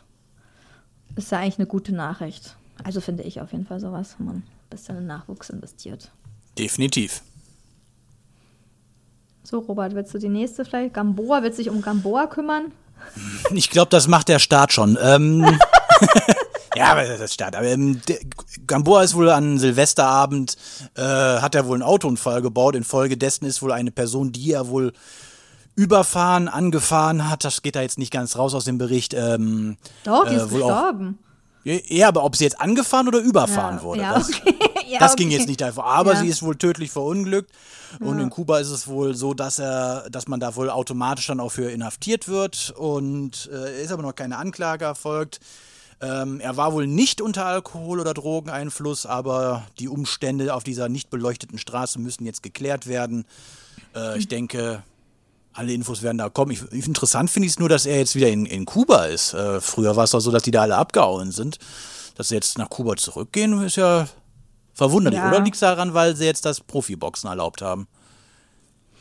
Ist ja eigentlich eine gute Nachricht. Also finde ich auf jeden Fall sowas, wenn man ein bisschen in Nachwuchs investiert. Definitiv. So, Robert, willst du die nächste vielleicht? Gamboa, willst du dich um Gamboa kümmern? [laughs] Ich glaube, das macht der Staat schon. Ähm, [laughs] ja, aber das Staat. Aber ähm, Gamboa ist wohl an Silvesterabend, äh, hat er wohl einen Autounfall gebaut. Infolgedessen ist wohl eine Person, die er wohl überfahren, angefahren hat. Das geht da jetzt nicht ganz raus aus dem Bericht. Ähm, Doch, die äh, ist gestorben. ja, aber ob sie jetzt angefahren oder überfahren ja, wurde, ja, das, okay. [laughs] ja, das okay. ging jetzt nicht einfach. Aber sie ist wohl tödlich verunglückt. Und in Kuba ist es wohl so, dass er, dass man da wohl automatisch dann auch für inhaftiert wird. Und äh, ist aber noch keine Anklage erfolgt. Ähm, er war wohl nicht unter Alkohol- oder Drogeneinfluss, aber die Umstände auf dieser nicht beleuchteten Straße müssen jetzt geklärt werden. Äh, ich denke, alle Infos werden da kommen. Ich, interessant finde ich es nur, dass er jetzt wieder in, in Kuba ist. Äh, früher war es doch so, dass die da alle abgehauen sind. Dass sie jetzt nach Kuba zurückgehen, ist ja verwunderlich. Ja. Oder liegt es daran, weil sie jetzt das Profiboxen erlaubt haben?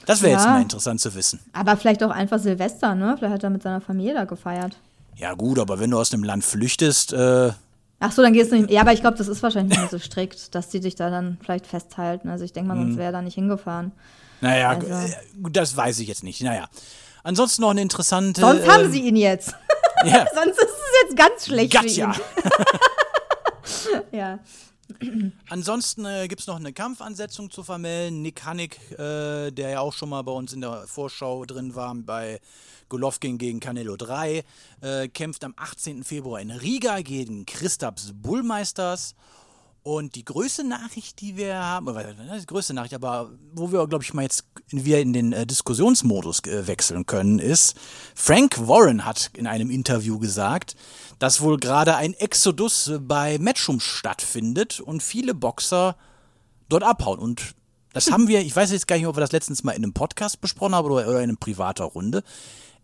Das wäre jetzt Ja. mal interessant zu wissen. Aber vielleicht auch einfach Silvester, ne? Vielleicht hat er mit seiner Familie da gefeiert. Ja gut, aber wenn du aus einem Land flüchtest, äh, Ach so, dann gehst du nicht. Ja, aber ich glaube, das ist wahrscheinlich nicht so strikt, dass die dich da dann vielleicht festhalten. Also ich denke mal, sonst wäre er da nicht hingefahren. Naja, Also- äh, das weiß ich jetzt nicht. Naja. Ansonsten noch eine interessante. Sonst ähm, haben sie ihn jetzt. [laughs] Ja, [laughs] Sonst ist es jetzt ganz schlecht für Gotcha. ihn. [laughs] Ja. Ansonsten äh, gibt es noch eine Kampfansetzung zu vermelden. Nick Hannig, äh, der ja auch schon mal bei uns in der Vorschau drin war bei Golovkin gegen Canelo 3, äh, kämpft am 18. Februar in Riga gegen Christaps Bullmeisters. Und die größte Nachricht, die wir haben, die größte Nachricht, aber wo wir, glaube ich, mal jetzt wir in den äh, Diskussionsmodus äh, wechseln können, ist, Frank Warren hat in einem Interview gesagt, dass wohl gerade ein Exodus bei Matchroom stattfindet und viele Boxer dort abhauen. Und das haben wir, ich weiß jetzt gar nicht, ob wir das letztens mal in einem Podcast besprochen haben oder, oder in einer privater Runde.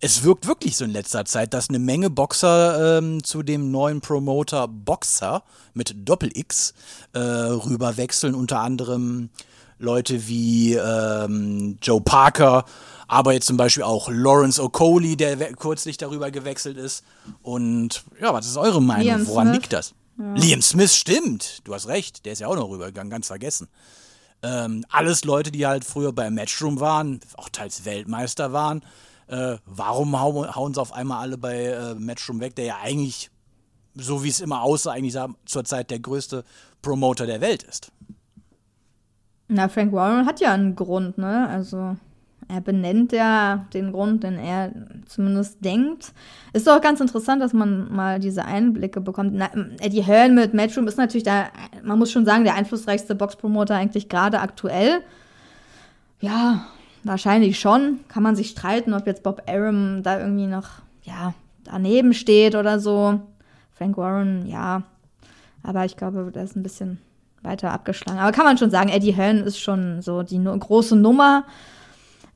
Es wirkt wirklich so in letzter Zeit, dass eine Menge Boxer ähm, zu dem neuen Promoter Boxer mit Doppel-X äh, rüber wechseln. Unter anderem Leute wie ähm, Joe Parker, aber jetzt zum Beispiel auch Lawrence Okoli, der kürzlich darüber gewechselt ist. Und ja, was ist eure Meinung? Liam Woran Smith. liegt das? Liam Smith, stimmt. Du hast recht, der ist ja auch noch rübergegangen, ganz vergessen. Ähm, alles Leute, die halt früher bei Matchroom waren, auch teils Weltmeister waren. Äh, warum hauen, sie auf einmal alle bei äh, Matchroom weg, der ja eigentlich, so wie es immer aussah, eigentlich zurzeit der größte Promoter der Welt ist? Na, Frank Warren hat ja einen Grund, ne? Also er benennt ja den Grund, den er zumindest denkt. Ist doch ganz interessant, dass man mal diese Einblicke bekommt. Na, Eddie Hearn mit Matchroom ist natürlich da, man muss schon sagen, der einflussreichste Boxpromoter eigentlich gerade aktuell. Ja, wahrscheinlich schon. Kann man sich streiten, ob jetzt Bob Arum da irgendwie noch, ja, daneben steht oder so. Frank Warren, ja. Aber ich glaube, der ist ein bisschen weiter abgeschlagen. Aber kann man schon sagen, Eddie Hearn ist schon so die nu große Nummer.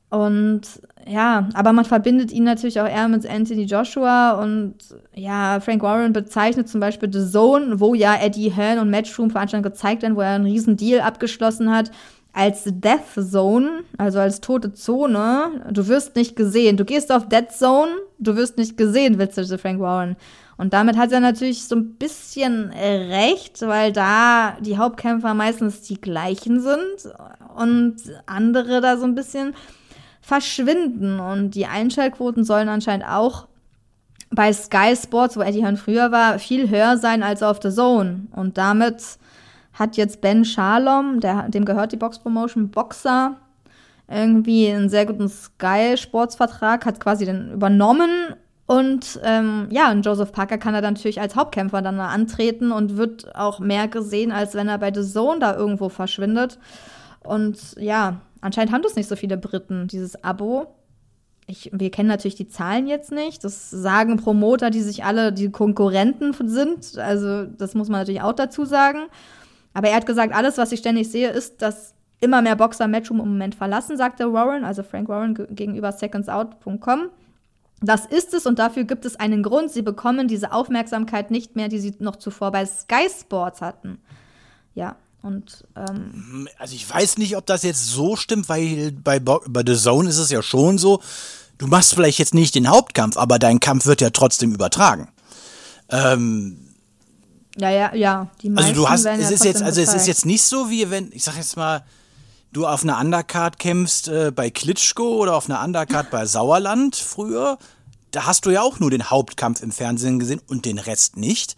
Und ja, aber man verbindet ihn natürlich auch eher mit Anthony Joshua und ja, Frank Warren bezeichnet zum Beispiel The Zone, wo ja Eddie Hearn und Matchroom Veranstaltungen gezeigt werden, wo er einen riesen Deal abgeschlossen hat, als Death Zone, also als tote Zone. Du wirst nicht gesehen. Du gehst auf Dead Zone, du wirst nicht gesehen, witzigte Frank Warren. Und damit hat er natürlich so ein bisschen recht, weil da die Hauptkämpfer meistens die gleichen sind und andere da so ein bisschen verschwinden. Und die Einschaltquoten sollen anscheinend auch bei Sky Sports, wo Eddie Hearn früher war, viel höher sein als auf The Zone. Und damit hat jetzt Ben Shalom, der, dem gehört die Box Promotion, Boxer, irgendwie einen sehr guten Sky-Sportsvertrag, hat quasi den übernommen. Und ähm, ja, und Joseph Parker kann er dann natürlich als Hauptkämpfer dann antreten und wird auch mehr gesehen, als wenn er bei The Zone da irgendwo verschwindet. Und ja, anscheinend haben das nicht so viele Briten, dieses Abo. Ich, wir kennen natürlich die Zahlen jetzt nicht. Das sagen Promoter, die sich alle die Konkurrenten sind. Also, das muss man natürlich auch dazu sagen. Aber er hat gesagt, alles, was ich ständig sehe, ist, dass immer mehr Boxer Matchroom im Moment verlassen, sagte Warren, also Frank Warren gegenüber secondsout.com. Das ist es und dafür gibt es einen Grund. Sie bekommen diese Aufmerksamkeit nicht mehr, die sie noch zuvor bei Sky Sports hatten. Ja, und ähm, also ich weiß nicht, ob das jetzt so stimmt, weil bei, bei The Zone ist es ja schon so, du machst vielleicht jetzt nicht den Hauptkampf, aber dein Kampf wird ja trotzdem übertragen. Ähm, ja, ja, ja. Die also du hast, es ja ist jetzt, also es ist jetzt nicht so wie wenn, ich sag jetzt mal, du auf einer Undercard kämpfst äh, bei Klitschko oder auf einer Undercard bei Sauerland früher. Da hast du ja auch nur den Hauptkampf im Fernsehen gesehen und den Rest nicht.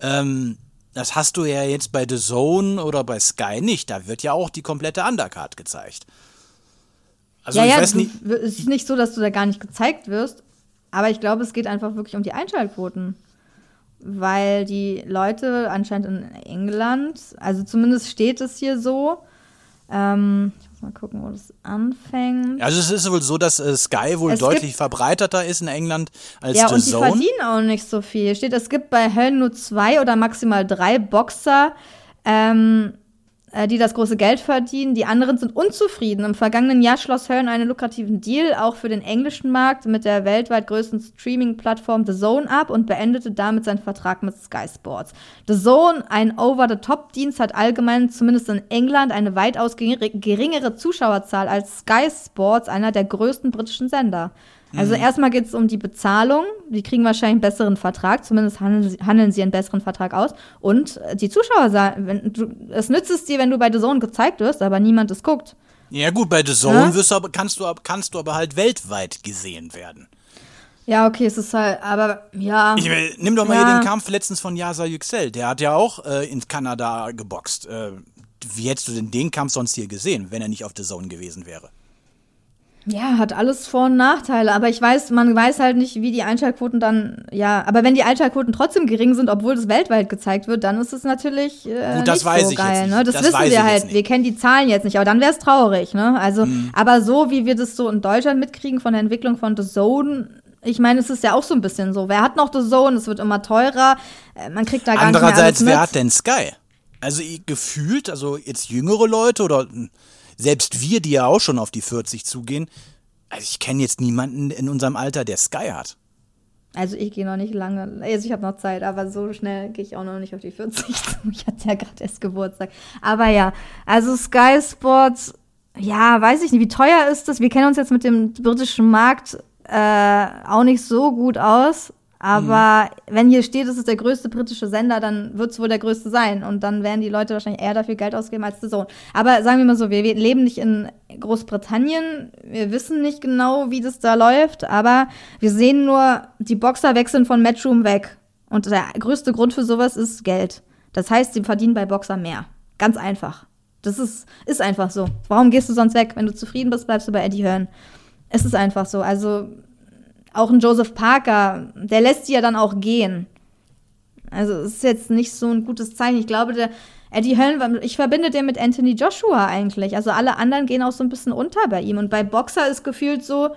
Ähm, das hast du ja jetzt bei The Zone oder bei Sky nicht. Da wird ja auch die komplette Undercard gezeigt. Also ja, ich ja, weiß nicht. Es ist nicht so, dass du da gar nicht gezeigt wirst, aber ich glaube, es geht einfach wirklich um die Einschaltquoten weil die Leute anscheinend in England, also zumindest steht es hier so, ähm, ich muss mal gucken, wo das anfängt. Also es ist wohl so, dass äh, Sky wohl es deutlich verbreiteter ist in England als ja, The und die verdienen auch nicht so viel. Steht, es gibt bei Höllen nur zwei oder maximal drei Boxer, ähm, äh, die das große Geld verdienen. Die anderen sind unzufrieden. Im vergangenen Jahr schloss Hearn einen lukrativen Deal auch für den englischen Markt mit der weltweit größten Streaming-Plattform The Zone ab und beendete damit seinen Vertrag mit Sky Sports. The Zone, ein Over-the-Top-Dienst, hat allgemein zumindest in England eine weitaus geringere Zuschauerzahl als Sky Sports, einer der größten britischen Sender. Also mhm. erstmal geht es um die Bezahlung. Die kriegen wahrscheinlich einen besseren Vertrag, zumindest handeln sie, handeln sie einen besseren Vertrag aus. Und die Zuschauer sagen, wenn du, es nützt es dir, wenn du bei The Zone gezeigt wirst, aber niemand es guckt. Ja gut, bei The Zone ja? wirst du aber, kannst, du, kannst du aber halt weltweit gesehen werden. Ja, okay, es ist halt, aber ja. Ich, nimm doch mal ja. hier den Kampf letztens von Yasa Yüksel. Der hat ja auch äh, in Kanada geboxt. Äh, wie hättest du denn den Kampf sonst hier gesehen, wenn er nicht auf The Zone gewesen wäre? Ja, hat alles Vor- und Nachteile, aber ich weiß, man weiß halt nicht, wie die Einschaltquoten dann, ja, aber wenn die Einschaltquoten trotzdem gering sind, obwohl das weltweit gezeigt wird, dann ist es natürlich äh, Gut, das nicht so geil, ne? Das, das wissen wir halt, wir kennen die Zahlen jetzt nicht, aber dann wäre es traurig, ne? Also, mhm. aber so wie wir das so in Deutschland mitkriegen von der Entwicklung von The Zone, ich meine, es ist ja auch so ein bisschen so. Wer hat noch The Zone? Es wird immer teurer. Äh, man kriegt da gar nicht mehr Andererseits, wer hat denn Sky? Also gefühlt, also jetzt jüngere Leute oder selbst wir, die ja auch schon auf die 40 zugehen, also ich kenne jetzt niemanden in unserem Alter, der Sky hat. Also ich gehe noch nicht lange, also ich habe noch Zeit, aber so schnell gehe ich auch noch nicht auf die 40 zu. [laughs] Ich hatte ja gerade erst Geburtstag. Aber ja, also Sky Sports, ja, weiß ich nicht, wie teuer ist das? Wir kennen uns jetzt mit dem britischen Markt äh, auch nicht so gut aus. Aber mhm. wenn hier steht, es ist der größte britische Sender, dann wird es wohl der größte sein. Und dann werden die Leute wahrscheinlich eher dafür Geld ausgeben als The Zone. Aber sagen wir mal so, wir, wir leben nicht in Großbritannien. Wir wissen nicht genau, wie das da läuft. Aber wir sehen nur, die Boxer wechseln von Matchroom weg. Und der größte Grund für sowas ist Geld. Das heißt, sie verdienen bei Boxer mehr. Ganz einfach. Das ist, ist einfach so. Warum gehst du sonst weg? Wenn du zufrieden bist, bleibst du bei Eddie Hearn. Es ist einfach so. Also auch ein Joseph Parker, der lässt sie ja dann auch gehen. Also es ist jetzt nicht so ein gutes Zeichen. Ich glaube, der Eddie Hearn, ich verbinde den mit Anthony Joshua eigentlich. Also alle anderen gehen auch so ein bisschen unter bei ihm. Und bei Boxer ist gefühlt so,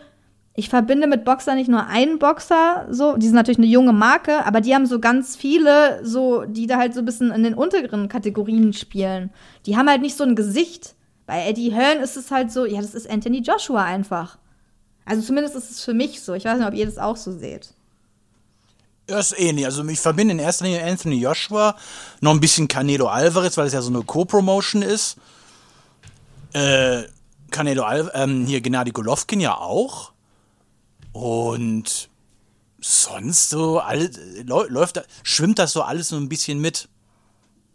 ich verbinde mit Boxer nicht nur einen Boxer, so, die sind natürlich eine junge Marke, aber die haben so ganz viele, so, die da halt so ein bisschen in den unteren Kategorien spielen. Die haben halt nicht so ein Gesicht. Bei Eddie Hearn ist es halt so, ja, das ist Anthony Joshua einfach. Also zumindest ist es für mich so. Ich weiß nicht, ob ihr das auch so seht. Ja, ist ähnlich. Also ich verbinde in erster Linie Anthony Joshua, noch ein bisschen Canelo Alvarez, weil es ja so eine Co-Promotion ist. Äh, Canelo Al ähm, hier Gennady Golovkin ja auch. Und sonst so alles, läuft da, schwimmt das so alles so ein bisschen mit.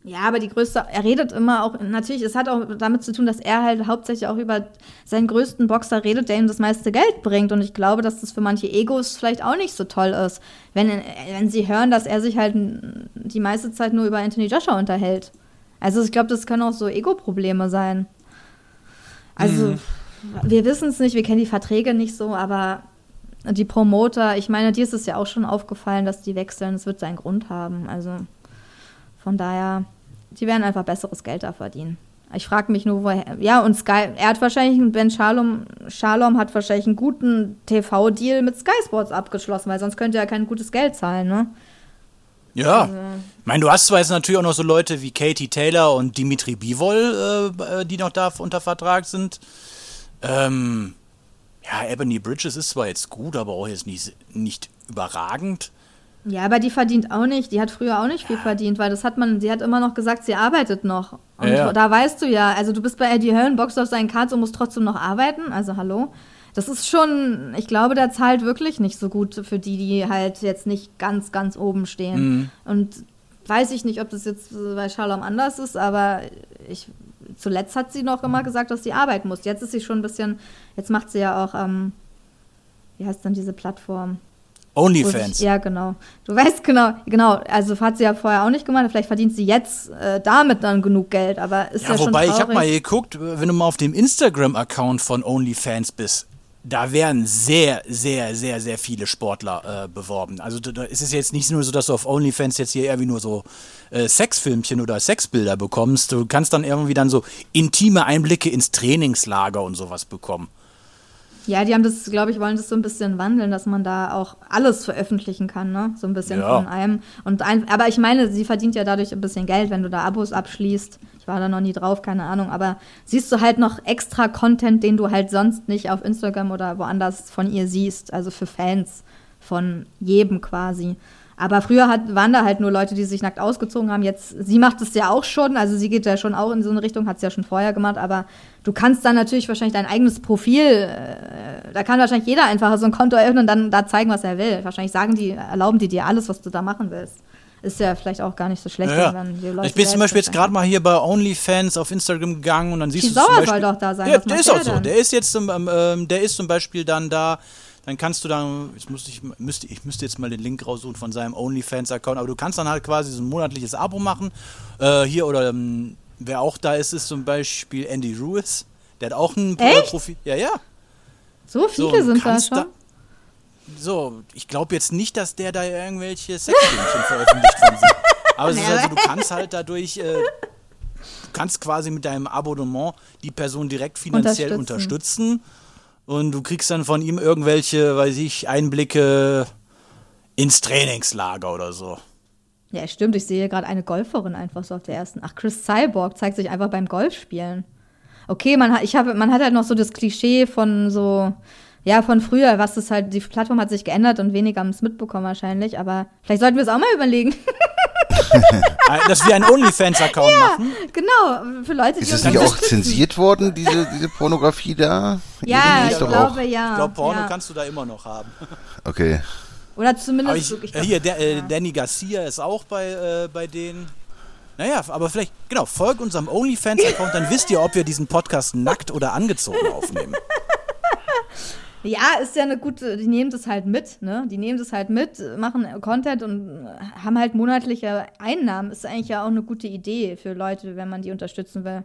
Ja, aber die größte, er redet immer auch, natürlich, es hat auch damit zu tun, dass er halt hauptsächlich auch über seinen größten Boxer redet, der ihm das meiste Geld bringt. Und ich glaube, dass das für manche Egos vielleicht auch nicht so toll ist, wenn, wenn sie hören, dass er sich halt die meiste Zeit nur über Anthony Joshua unterhält. Also ich glaube, das können auch so Ego-Probleme sein. Also, mhm. wir wissen es nicht, wir kennen die Verträge nicht so, aber die Promoter, ich meine, dir ist es ja auch schon aufgefallen, dass die wechseln. Es wird seinen Grund haben. Also von daher, die werden einfach besseres Geld da verdienen. Ich frage mich nur, woher. Ja, und Sky, er hat wahrscheinlich, Ben Shalom, Shalom hat wahrscheinlich einen guten TV-Deal mit Sky Sports abgeschlossen, weil sonst könnte er kein gutes Geld zahlen, ne? Ja. Also. Ich meine, du hast zwar jetzt natürlich auch noch so Leute wie Katie Taylor und Dimitri Bivol, äh, äh, die noch da unter Vertrag sind. Ähm, ja, Ebony Bridges ist zwar jetzt gut, aber auch jetzt nicht, nicht überragend. Ja, aber die verdient auch nicht. Die hat früher auch nicht viel verdient, weil das hat man, sie hat immer noch gesagt, sie arbeitet noch. Und ja. da weißt du ja, also du bist bei Eddie Hearn, boxt auf seinen Cards und musst trotzdem noch arbeiten. Also hallo. Das ist schon, ich glaube, der zahlt wirklich nicht so gut für die, die halt jetzt nicht ganz, ganz oben stehen. Mhm. Und weiß ich nicht, ob das jetzt bei Shalom anders ist, aber ich, zuletzt hat sie noch immer gesagt, dass sie arbeiten muss. Jetzt ist sie schon ein bisschen, jetzt macht sie ja auch, ähm, wie heißt dann diese Plattform? OnlyFans. Ja, genau. Du weißt [laughs] genau, genau, also hat sie ja vorher auch nicht gemacht, vielleicht verdient sie jetzt äh, damit dann genug Geld, aber ist ja, ja wobei, schon ich habe mal geguckt, wenn du mal auf dem Instagram-Account von OnlyFans bist, da werden sehr, sehr, sehr, sehr viele Sportler äh, beworben. Also da ist es jetzt nicht nur so, dass du auf OnlyFans jetzt hier irgendwie nur so äh, Sexfilmchen oder Sexbilder bekommst. Du kannst dann irgendwie dann so intime Einblicke ins Trainingslager und sowas bekommen. Ja, die haben das, glaube ich, wollen das so ein bisschen wandeln, dass man da auch alles veröffentlichen kann, ne? So ein bisschen ja. von einem. Und ein, aber ich meine, sie verdient ja dadurch ein bisschen Geld, wenn du da Abos abschließt. Ich war da noch nie drauf, keine Ahnung. Aber siehst du halt noch extra Content, den du halt sonst nicht auf Instagram oder woanders von ihr siehst. Also für Fans von jedem quasi. Aber früher hat, waren da halt nur Leute, die sich nackt ausgezogen haben. Jetzt, sie macht es ja auch schon, also sie geht ja schon auch in so eine Richtung, hat es ja schon vorher gemacht, aber du kannst dann natürlich wahrscheinlich dein eigenes Profil, äh, da kann wahrscheinlich jeder einfach so ein Konto eröffnen und dann da zeigen, was er will. Wahrscheinlich sagen die, erlauben die dir alles, was du da machen willst. Ist ja vielleicht auch gar nicht so schlecht, ja, wenn die Leute. Ich bin zum Beispiel jetzt gerade mal hier bei OnlyFans auf Instagram gegangen und dann siehst die du. Sauer Beispiel, soll doch da sein. Ja, der ist auch so. Der ist jetzt, ähm, der ist zum Beispiel dann da dann kannst du dann, jetzt müsste ich, müsste, ich müsste jetzt mal den Link raussuchen von seinem OnlyFans-Account, aber du kannst dann halt quasi so ein monatliches Abo machen. Äh, hier oder ähm, wer auch da ist, ist zum Beispiel Andy Ruiz. Der hat auch ein Profil. Ja, ja. So viele so, sind da schon. Da, so, ich glaube jetzt nicht, dass der da irgendwelche Sexfilmchen [laughs] veröffentlicht von sich. Aber es ist also, du kannst halt dadurch, äh, du kannst quasi mit deinem Abonnement die Person direkt finanziell unterstützen. unterstützen und du kriegst dann von ihm irgendwelche, weiß ich, Einblicke ins Trainingslager oder so. Ja, stimmt. Ich sehe gerade eine Golferin einfach so auf der ersten. Ach, Chris Cyborg zeigt sich einfach beim Golfspielen. Okay, man hat, ich habe, man hat halt noch so das Klischee von so, ja, von früher, was das halt, die Plattform hat sich geändert und weniger haben es mitbekommen wahrscheinlich, aber vielleicht sollten wir es auch mal überlegen. [laughs] Dass wir einen OnlyFans-Account ja, machen. Genau, für Leute, die Ist das nicht auch zensiert worden, diese, diese Pornografie da? [laughs] Ja, ich glaube auch. ja. Ich glaube, Porno ja. kannst du da immer noch haben. [laughs] Okay. Oder zumindest. Ich, ich hier, der, äh, ja. Danny Garcia ist auch bei, äh, bei denen. Naja, aber vielleicht, genau, folgt unserem OnlyFans-Account, dann wisst ihr, ob wir diesen Podcast nackt oder angezogen aufnehmen. [laughs] Ja, ist ja eine gute, die nehmen das halt mit, ne? Die nehmen das halt mit, machen Content und haben halt monatliche Einnahmen. Ist eigentlich ja auch eine gute Idee für Leute, wenn man die unterstützen will.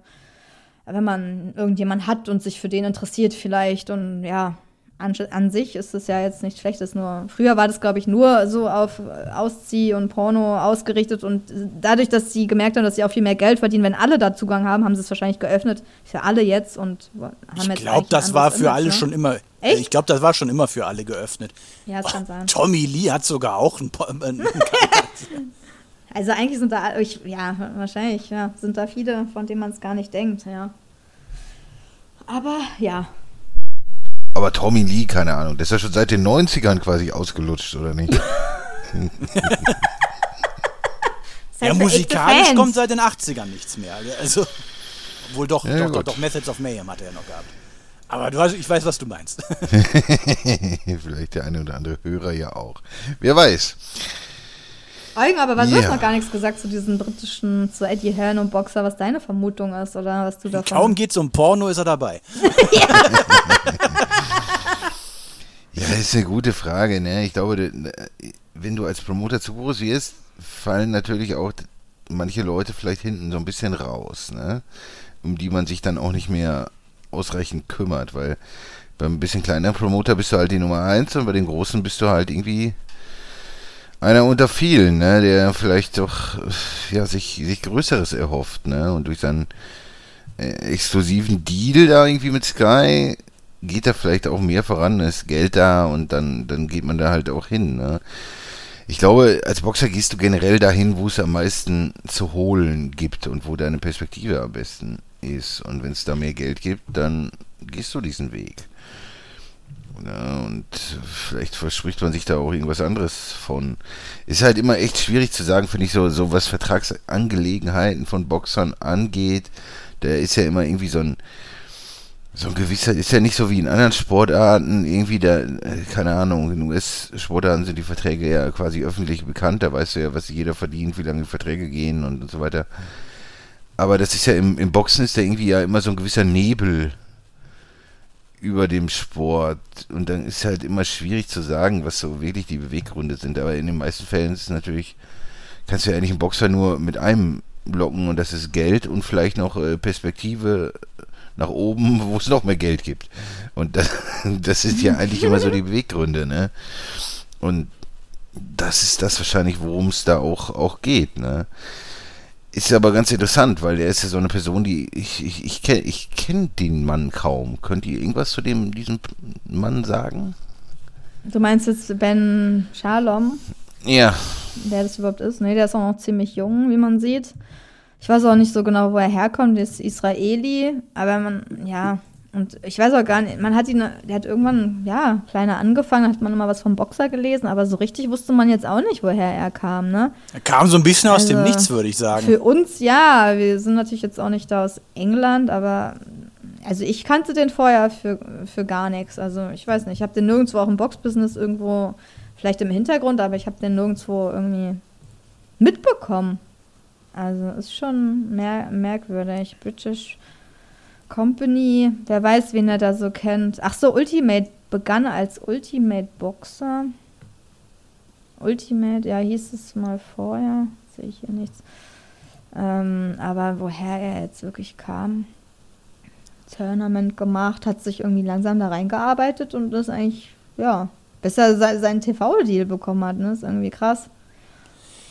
Wenn man irgendjemanden hat und sich für den interessiert vielleicht und ja, an, an sich ist es ja jetzt nicht schlecht. Ist nur, früher war das, glaube ich, nur so auf Auszieh und Porno ausgerichtet und dadurch, dass sie gemerkt haben, dass sie auch viel mehr Geld verdienen, wenn alle da Zugang haben, haben sie es wahrscheinlich geöffnet für alle jetzt und haben ich jetzt. Ich glaube, das war für Image, alle ne? schon immer. Echt? Ich glaube, das war schon immer für alle geöffnet. Ja, das oh, kann sein. Tommy Lee hat sogar auch einen. [laughs] einen [laughs] also eigentlich sind da, ich, ja, wahrscheinlich, ja, sind da viele, von denen man es gar nicht denkt, ja. Aber ja, aber Tommy Lee, keine Ahnung, der ist ja schon seit den 90ern quasi ausgelutscht, oder nicht? [laughs] ja, musikalisch kommt seit den 80ern nichts mehr. Also. wohl doch, Ja, doch, doch, doch, Methods of Mayhem hat er ja noch gehabt. Aber du hast, ich weiß, was du meinst. [laughs] Vielleicht der eine oder andere Hörer ja auch. Wer weiß. Eugen, aber was du Ja. hast noch gar nichts gesagt zu diesen britischen, zu Eddie Hearn und Boxer, was deine Vermutung ist oder was du davon Kaum geht's um Porno, ist er dabei. [laughs] Ja, das ist eine gute Frage. Ne? Ich glaube, wenn du als Promoter zu groß wirst, fallen natürlich auch manche Leute vielleicht hinten so ein bisschen raus, ne? um die man sich dann auch nicht mehr ausreichend kümmert, weil beim bisschen kleineren Promoter bist du halt die Nummer eins und bei den großen bist du halt irgendwie einer unter vielen, ne? der vielleicht doch ja, sich, sich Größeres erhofft ne? und durch seinen äh, exklusiven Deal da irgendwie mit Sky geht da vielleicht auch mehr voran, ist Geld da und dann, dann geht man da halt auch hin. Ne? Ich glaube, als Boxer gehst du generell dahin, wo es am meisten zu holen gibt und wo deine Perspektive am besten ist. Und wenn es da mehr Geld gibt, dann gehst du diesen Weg. Ja, und vielleicht verspricht man sich da auch irgendwas anderes von. Ist halt immer echt schwierig zu sagen, finde ich, so, so was Vertragsangelegenheiten von Boxern angeht. Da ist ja immer irgendwie so ein, so ein gewisser, ist ja nicht so wie in anderen Sportarten, irgendwie da, äh, keine Ahnung, in US-Sportarten sind die Verträge ja quasi öffentlich bekannt, da weißt du ja, was jeder verdient, wie lange die Verträge gehen und, so weiter. Aber das ist ja im, im Boxen ist da irgendwie ja immer so ein gewisser Nebel über dem Sport und dann ist halt immer schwierig zu sagen, was so wirklich die Beweggründe sind, aber in den meisten Fällen ist es natürlich, kannst du ja eigentlich einen Boxer nur mit einem locken und das ist Geld und vielleicht noch äh, Perspektive nach oben, [laughs] wo es noch mehr Geld gibt. Und das, [laughs] das ist ja eigentlich immer so die Beweggründe, ne? Und das ist das wahrscheinlich, worum es da auch, auch geht, ne? Ist aber ganz interessant, weil er ist ja so eine Person, die ich, ich, ich kenne ich kenn den Mann kaum. Könnt ihr irgendwas zu dem, diesem Mann sagen? Du meinst jetzt Ben Shalom, Ja, wer das überhaupt ist? Nee, der ist auch noch ziemlich jung, wie man sieht. Ich weiß auch nicht so genau, wo er herkommt. Der ist Israeli, aber man, ja, und ich weiß auch gar nicht, man hat ihn, der hat irgendwann, ja, kleiner angefangen, hat man immer was vom Boxer gelesen, aber so richtig wusste man jetzt auch nicht, woher er kam, ne? Er kam so ein bisschen aus dem Also, Nichts, würde ich sagen. Für uns ja, wir sind natürlich jetzt auch nicht da aus England, aber also ich kannte den vorher für, für gar nichts. Also ich weiß nicht, ich habe den nirgendwo auch im Boxbusiness irgendwo, vielleicht im Hintergrund, aber ich habe den nirgendwo irgendwie mitbekommen. Also ist schon mer merkwürdig. British Company, wer weiß, wen er da so kennt. Ach so, Ultimate begann als Ultimate Boxer. Ultimate, ja, hieß es mal vorher. Sehe ich hier nichts. Ähm, aber woher er jetzt wirklich kam, Tournament gemacht, hat sich irgendwie langsam da reingearbeitet und ist eigentlich, ja, bis er se seinen TV-Deal bekommen hat, ne? Ist irgendwie krass.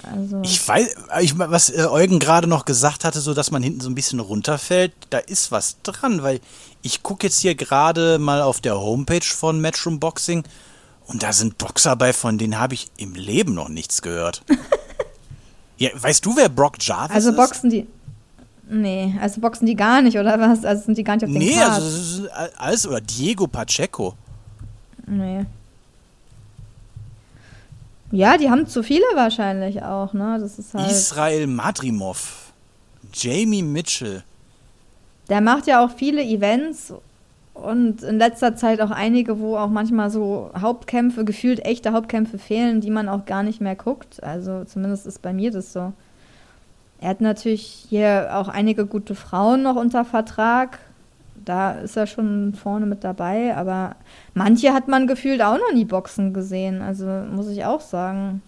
Also, Ich weiß, ich, was äh, Eugen gerade noch gesagt hatte, so dass man hinten so ein bisschen runterfällt, da ist was dran, weil ich gucke jetzt hier gerade mal auf der Homepage von Matchroom Boxing und da sind Boxer bei, von denen habe ich im Leben noch nichts gehört. [laughs] ja, weißt du, wer Brock Jarvis also ist? boxen die. Nee, also boxen die gar nicht, oder was? Also sind die gar nicht auf den Nee, Cards? also ist alles oder Diego Pacheco. Nee. Ja, die haben zu viele wahrscheinlich auch, ne? Das ist halt. Israel Madrimov. Jamie Mitchell. Der macht ja auch viele Events und in letzter Zeit auch einige, wo auch manchmal so Hauptkämpfe, gefühlt echte Hauptkämpfe fehlen, die man auch gar nicht mehr guckt. Also zumindest ist bei mir das so. Er hat natürlich hier auch einige gute Frauen noch unter Vertrag. Da ist er schon vorne mit dabei, aber manche hat man gefühlt auch noch nie Boxen gesehen. Also muss ich auch sagen.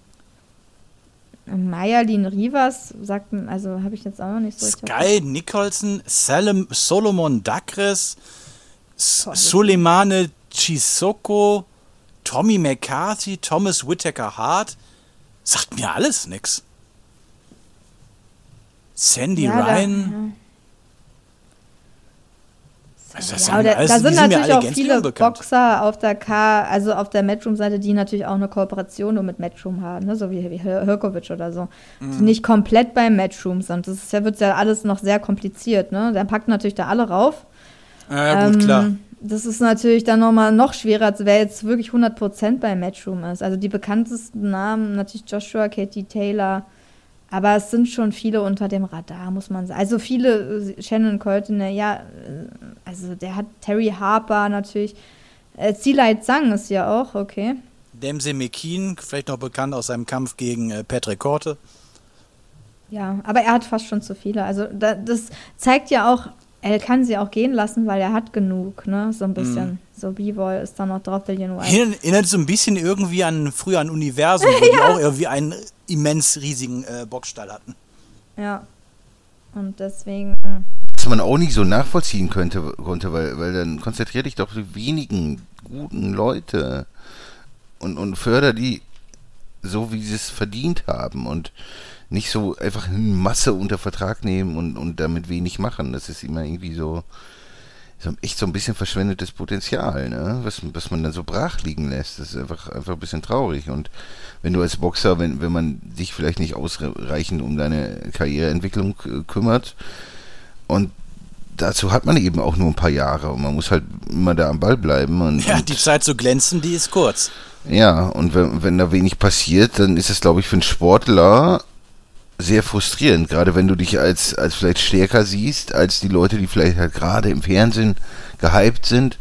Mayalin Rivas sagt, also habe ich jetzt auch noch nicht so Sky Nicholson, Salem, Solomon Dakres, S- Boah, das- Suleimane Chisoko, Tommy McCarthy, Thomas Whittaker Hart. Sagt mir alles nix. Sandy Ja, da- Ryan. Also das Ja, aber da, da sind natürlich auch viele. Boxer auf der K, also auf der Matchroom-Seite, die natürlich auch eine Kooperation nur mit Matchroom haben, ne? so wie, wie Hir- Hirkovic oder so. Mhm. Die nicht komplett beim Matchroom sind. Das ist ja, wird ja alles noch sehr kompliziert. Ne? Der packt natürlich da alle rauf. Ja, gut, Ähm, klar. Das ist natürlich dann nochmal noch schwerer, als wer jetzt wirklich 100% beim Matchroom ist. Also die bekanntesten Namen, natürlich Joshua, Katie Taylor, Aber es sind schon viele unter dem Radar, muss man sagen. Also viele, äh, Shannon Curtin, ja, äh, also der hat Terry Harper natürlich. Äh, Zilai Zhang ist ja auch, okay. Dempsey McKean, vielleicht noch bekannt aus seinem Kampf gegen äh, Patrick Korte. Ja, aber er hat fast schon zu viele. Also da, das zeigt ja auch, er kann sie auch gehen lassen, weil er hat genug, ne? So ein bisschen. Mm. So B-Boy ist da noch drauf, Billion White. Erinnert so ein bisschen irgendwie an früher an Universum, wo [laughs] ja. die auch irgendwie einen immens riesigen äh, Boxstall hatten. Ja. Und deswegen. Was man auch nicht so nachvollziehen könnte, konnte, weil, weil dann konzentriert dich doch die wenigen guten Leute und, und förder die so, wie sie es verdient haben und nicht so einfach eine Masse unter Vertrag nehmen und, und damit wenig machen. Das ist immer irgendwie so, so echt so ein bisschen verschwendetes Potenzial, ne? was, was man dann so brach liegen lässt. Das ist einfach, einfach ein bisschen traurig. Und wenn du als Boxer, wenn, wenn man dich vielleicht nicht ausreichend um deine Karriereentwicklung kümmert und dazu hat man eben auch nur ein paar Jahre und man muss halt immer da am Ball bleiben. Und, ja, die Zeit zu glänzen, die ist kurz. Ja, und wenn, wenn da wenig passiert, dann ist es, glaube ich, für einen Sportler sehr frustrierend, gerade wenn du dich als, als vielleicht stärker siehst, als die Leute, die vielleicht halt gerade im Fernsehen gehypt sind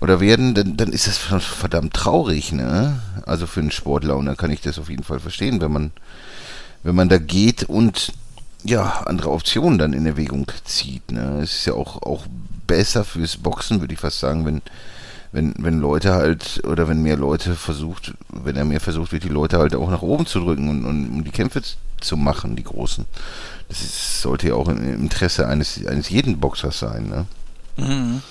oder werden, dann, dann ist das verdammt traurig, ne? Also für einen Sportler und dann kann ich das auf jeden Fall verstehen, wenn man, wenn man da geht und ja, andere Optionen dann in Erwägung zieht, ne? Es ist ja auch, auch besser fürs Boxen, würde ich fast sagen, wenn, wenn, wenn Leute halt, oder wenn mehr Leute versucht, wenn er mehr versucht wird, die Leute halt auch nach oben zu drücken und, und um die Kämpfe zu machen, die großen. Das ist, sollte ja auch im Interesse eines, eines jeden Boxers sein, ne? Mhm.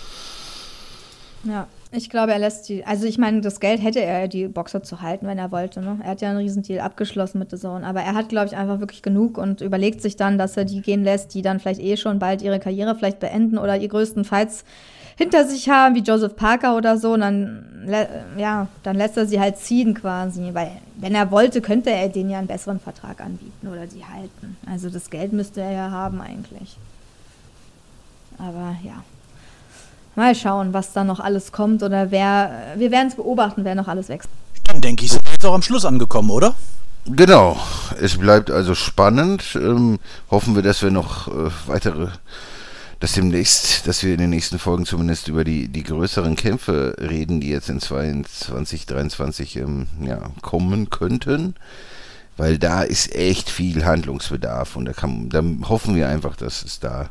Ja, ich glaube, er lässt die, also ich meine, das Geld hätte er, die Boxer zu halten, wenn er wollte, ne? Er hat ja einen Riesendeal abgeschlossen mit The Zone, aber er hat, glaube ich, einfach wirklich genug und überlegt sich dann, dass er die gehen lässt, die dann vielleicht eh schon bald ihre Karriere vielleicht beenden oder ihr größten Fights hinter sich haben, wie Joseph Parker oder so, und dann, ja, dann lässt er sie halt ziehen quasi, weil wenn er wollte, könnte er denen ja einen besseren Vertrag anbieten oder sie halten. Also das Geld müsste er ja haben eigentlich. Aber ja. Mal schauen, was da noch alles kommt oder wer, wir werden es beobachten, wer noch alles wächst. Dann denke ich, sind wir jetzt auch am Schluss angekommen, oder? Genau. Es bleibt also spannend. Ähm, hoffen wir, dass wir noch äh, weitere dass demnächst, dass wir in den nächsten Folgen zumindest über die, die größeren Kämpfe reden, die jetzt in 2023 ähm, ja, kommen könnten. Weil da ist echt viel Handlungsbedarf und da, kann, da hoffen wir einfach, dass es da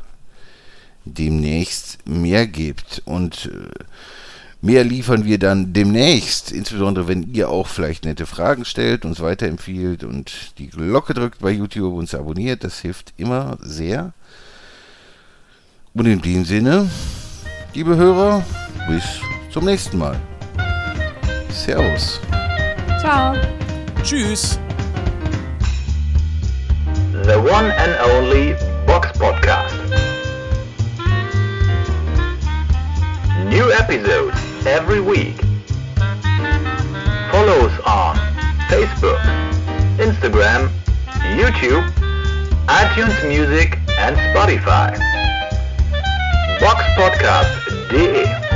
demnächst mehr gibt. Und äh, mehr liefern wir dann demnächst, insbesondere wenn ihr auch vielleicht nette Fragen stellt, uns weiterempfiehlt und die Glocke drückt bei YouTube, uns abonniert. Das hilft immer sehr. Und in dem Sinne, liebe Hörer, bis zum nächsten Mal. Servus. Ciao. Tschüss. The one and only Box Podcast. New episodes every week. Follow us on Facebook, Instagram, YouTube, iTunes Music and Spotify. box podcast boxpodcast.de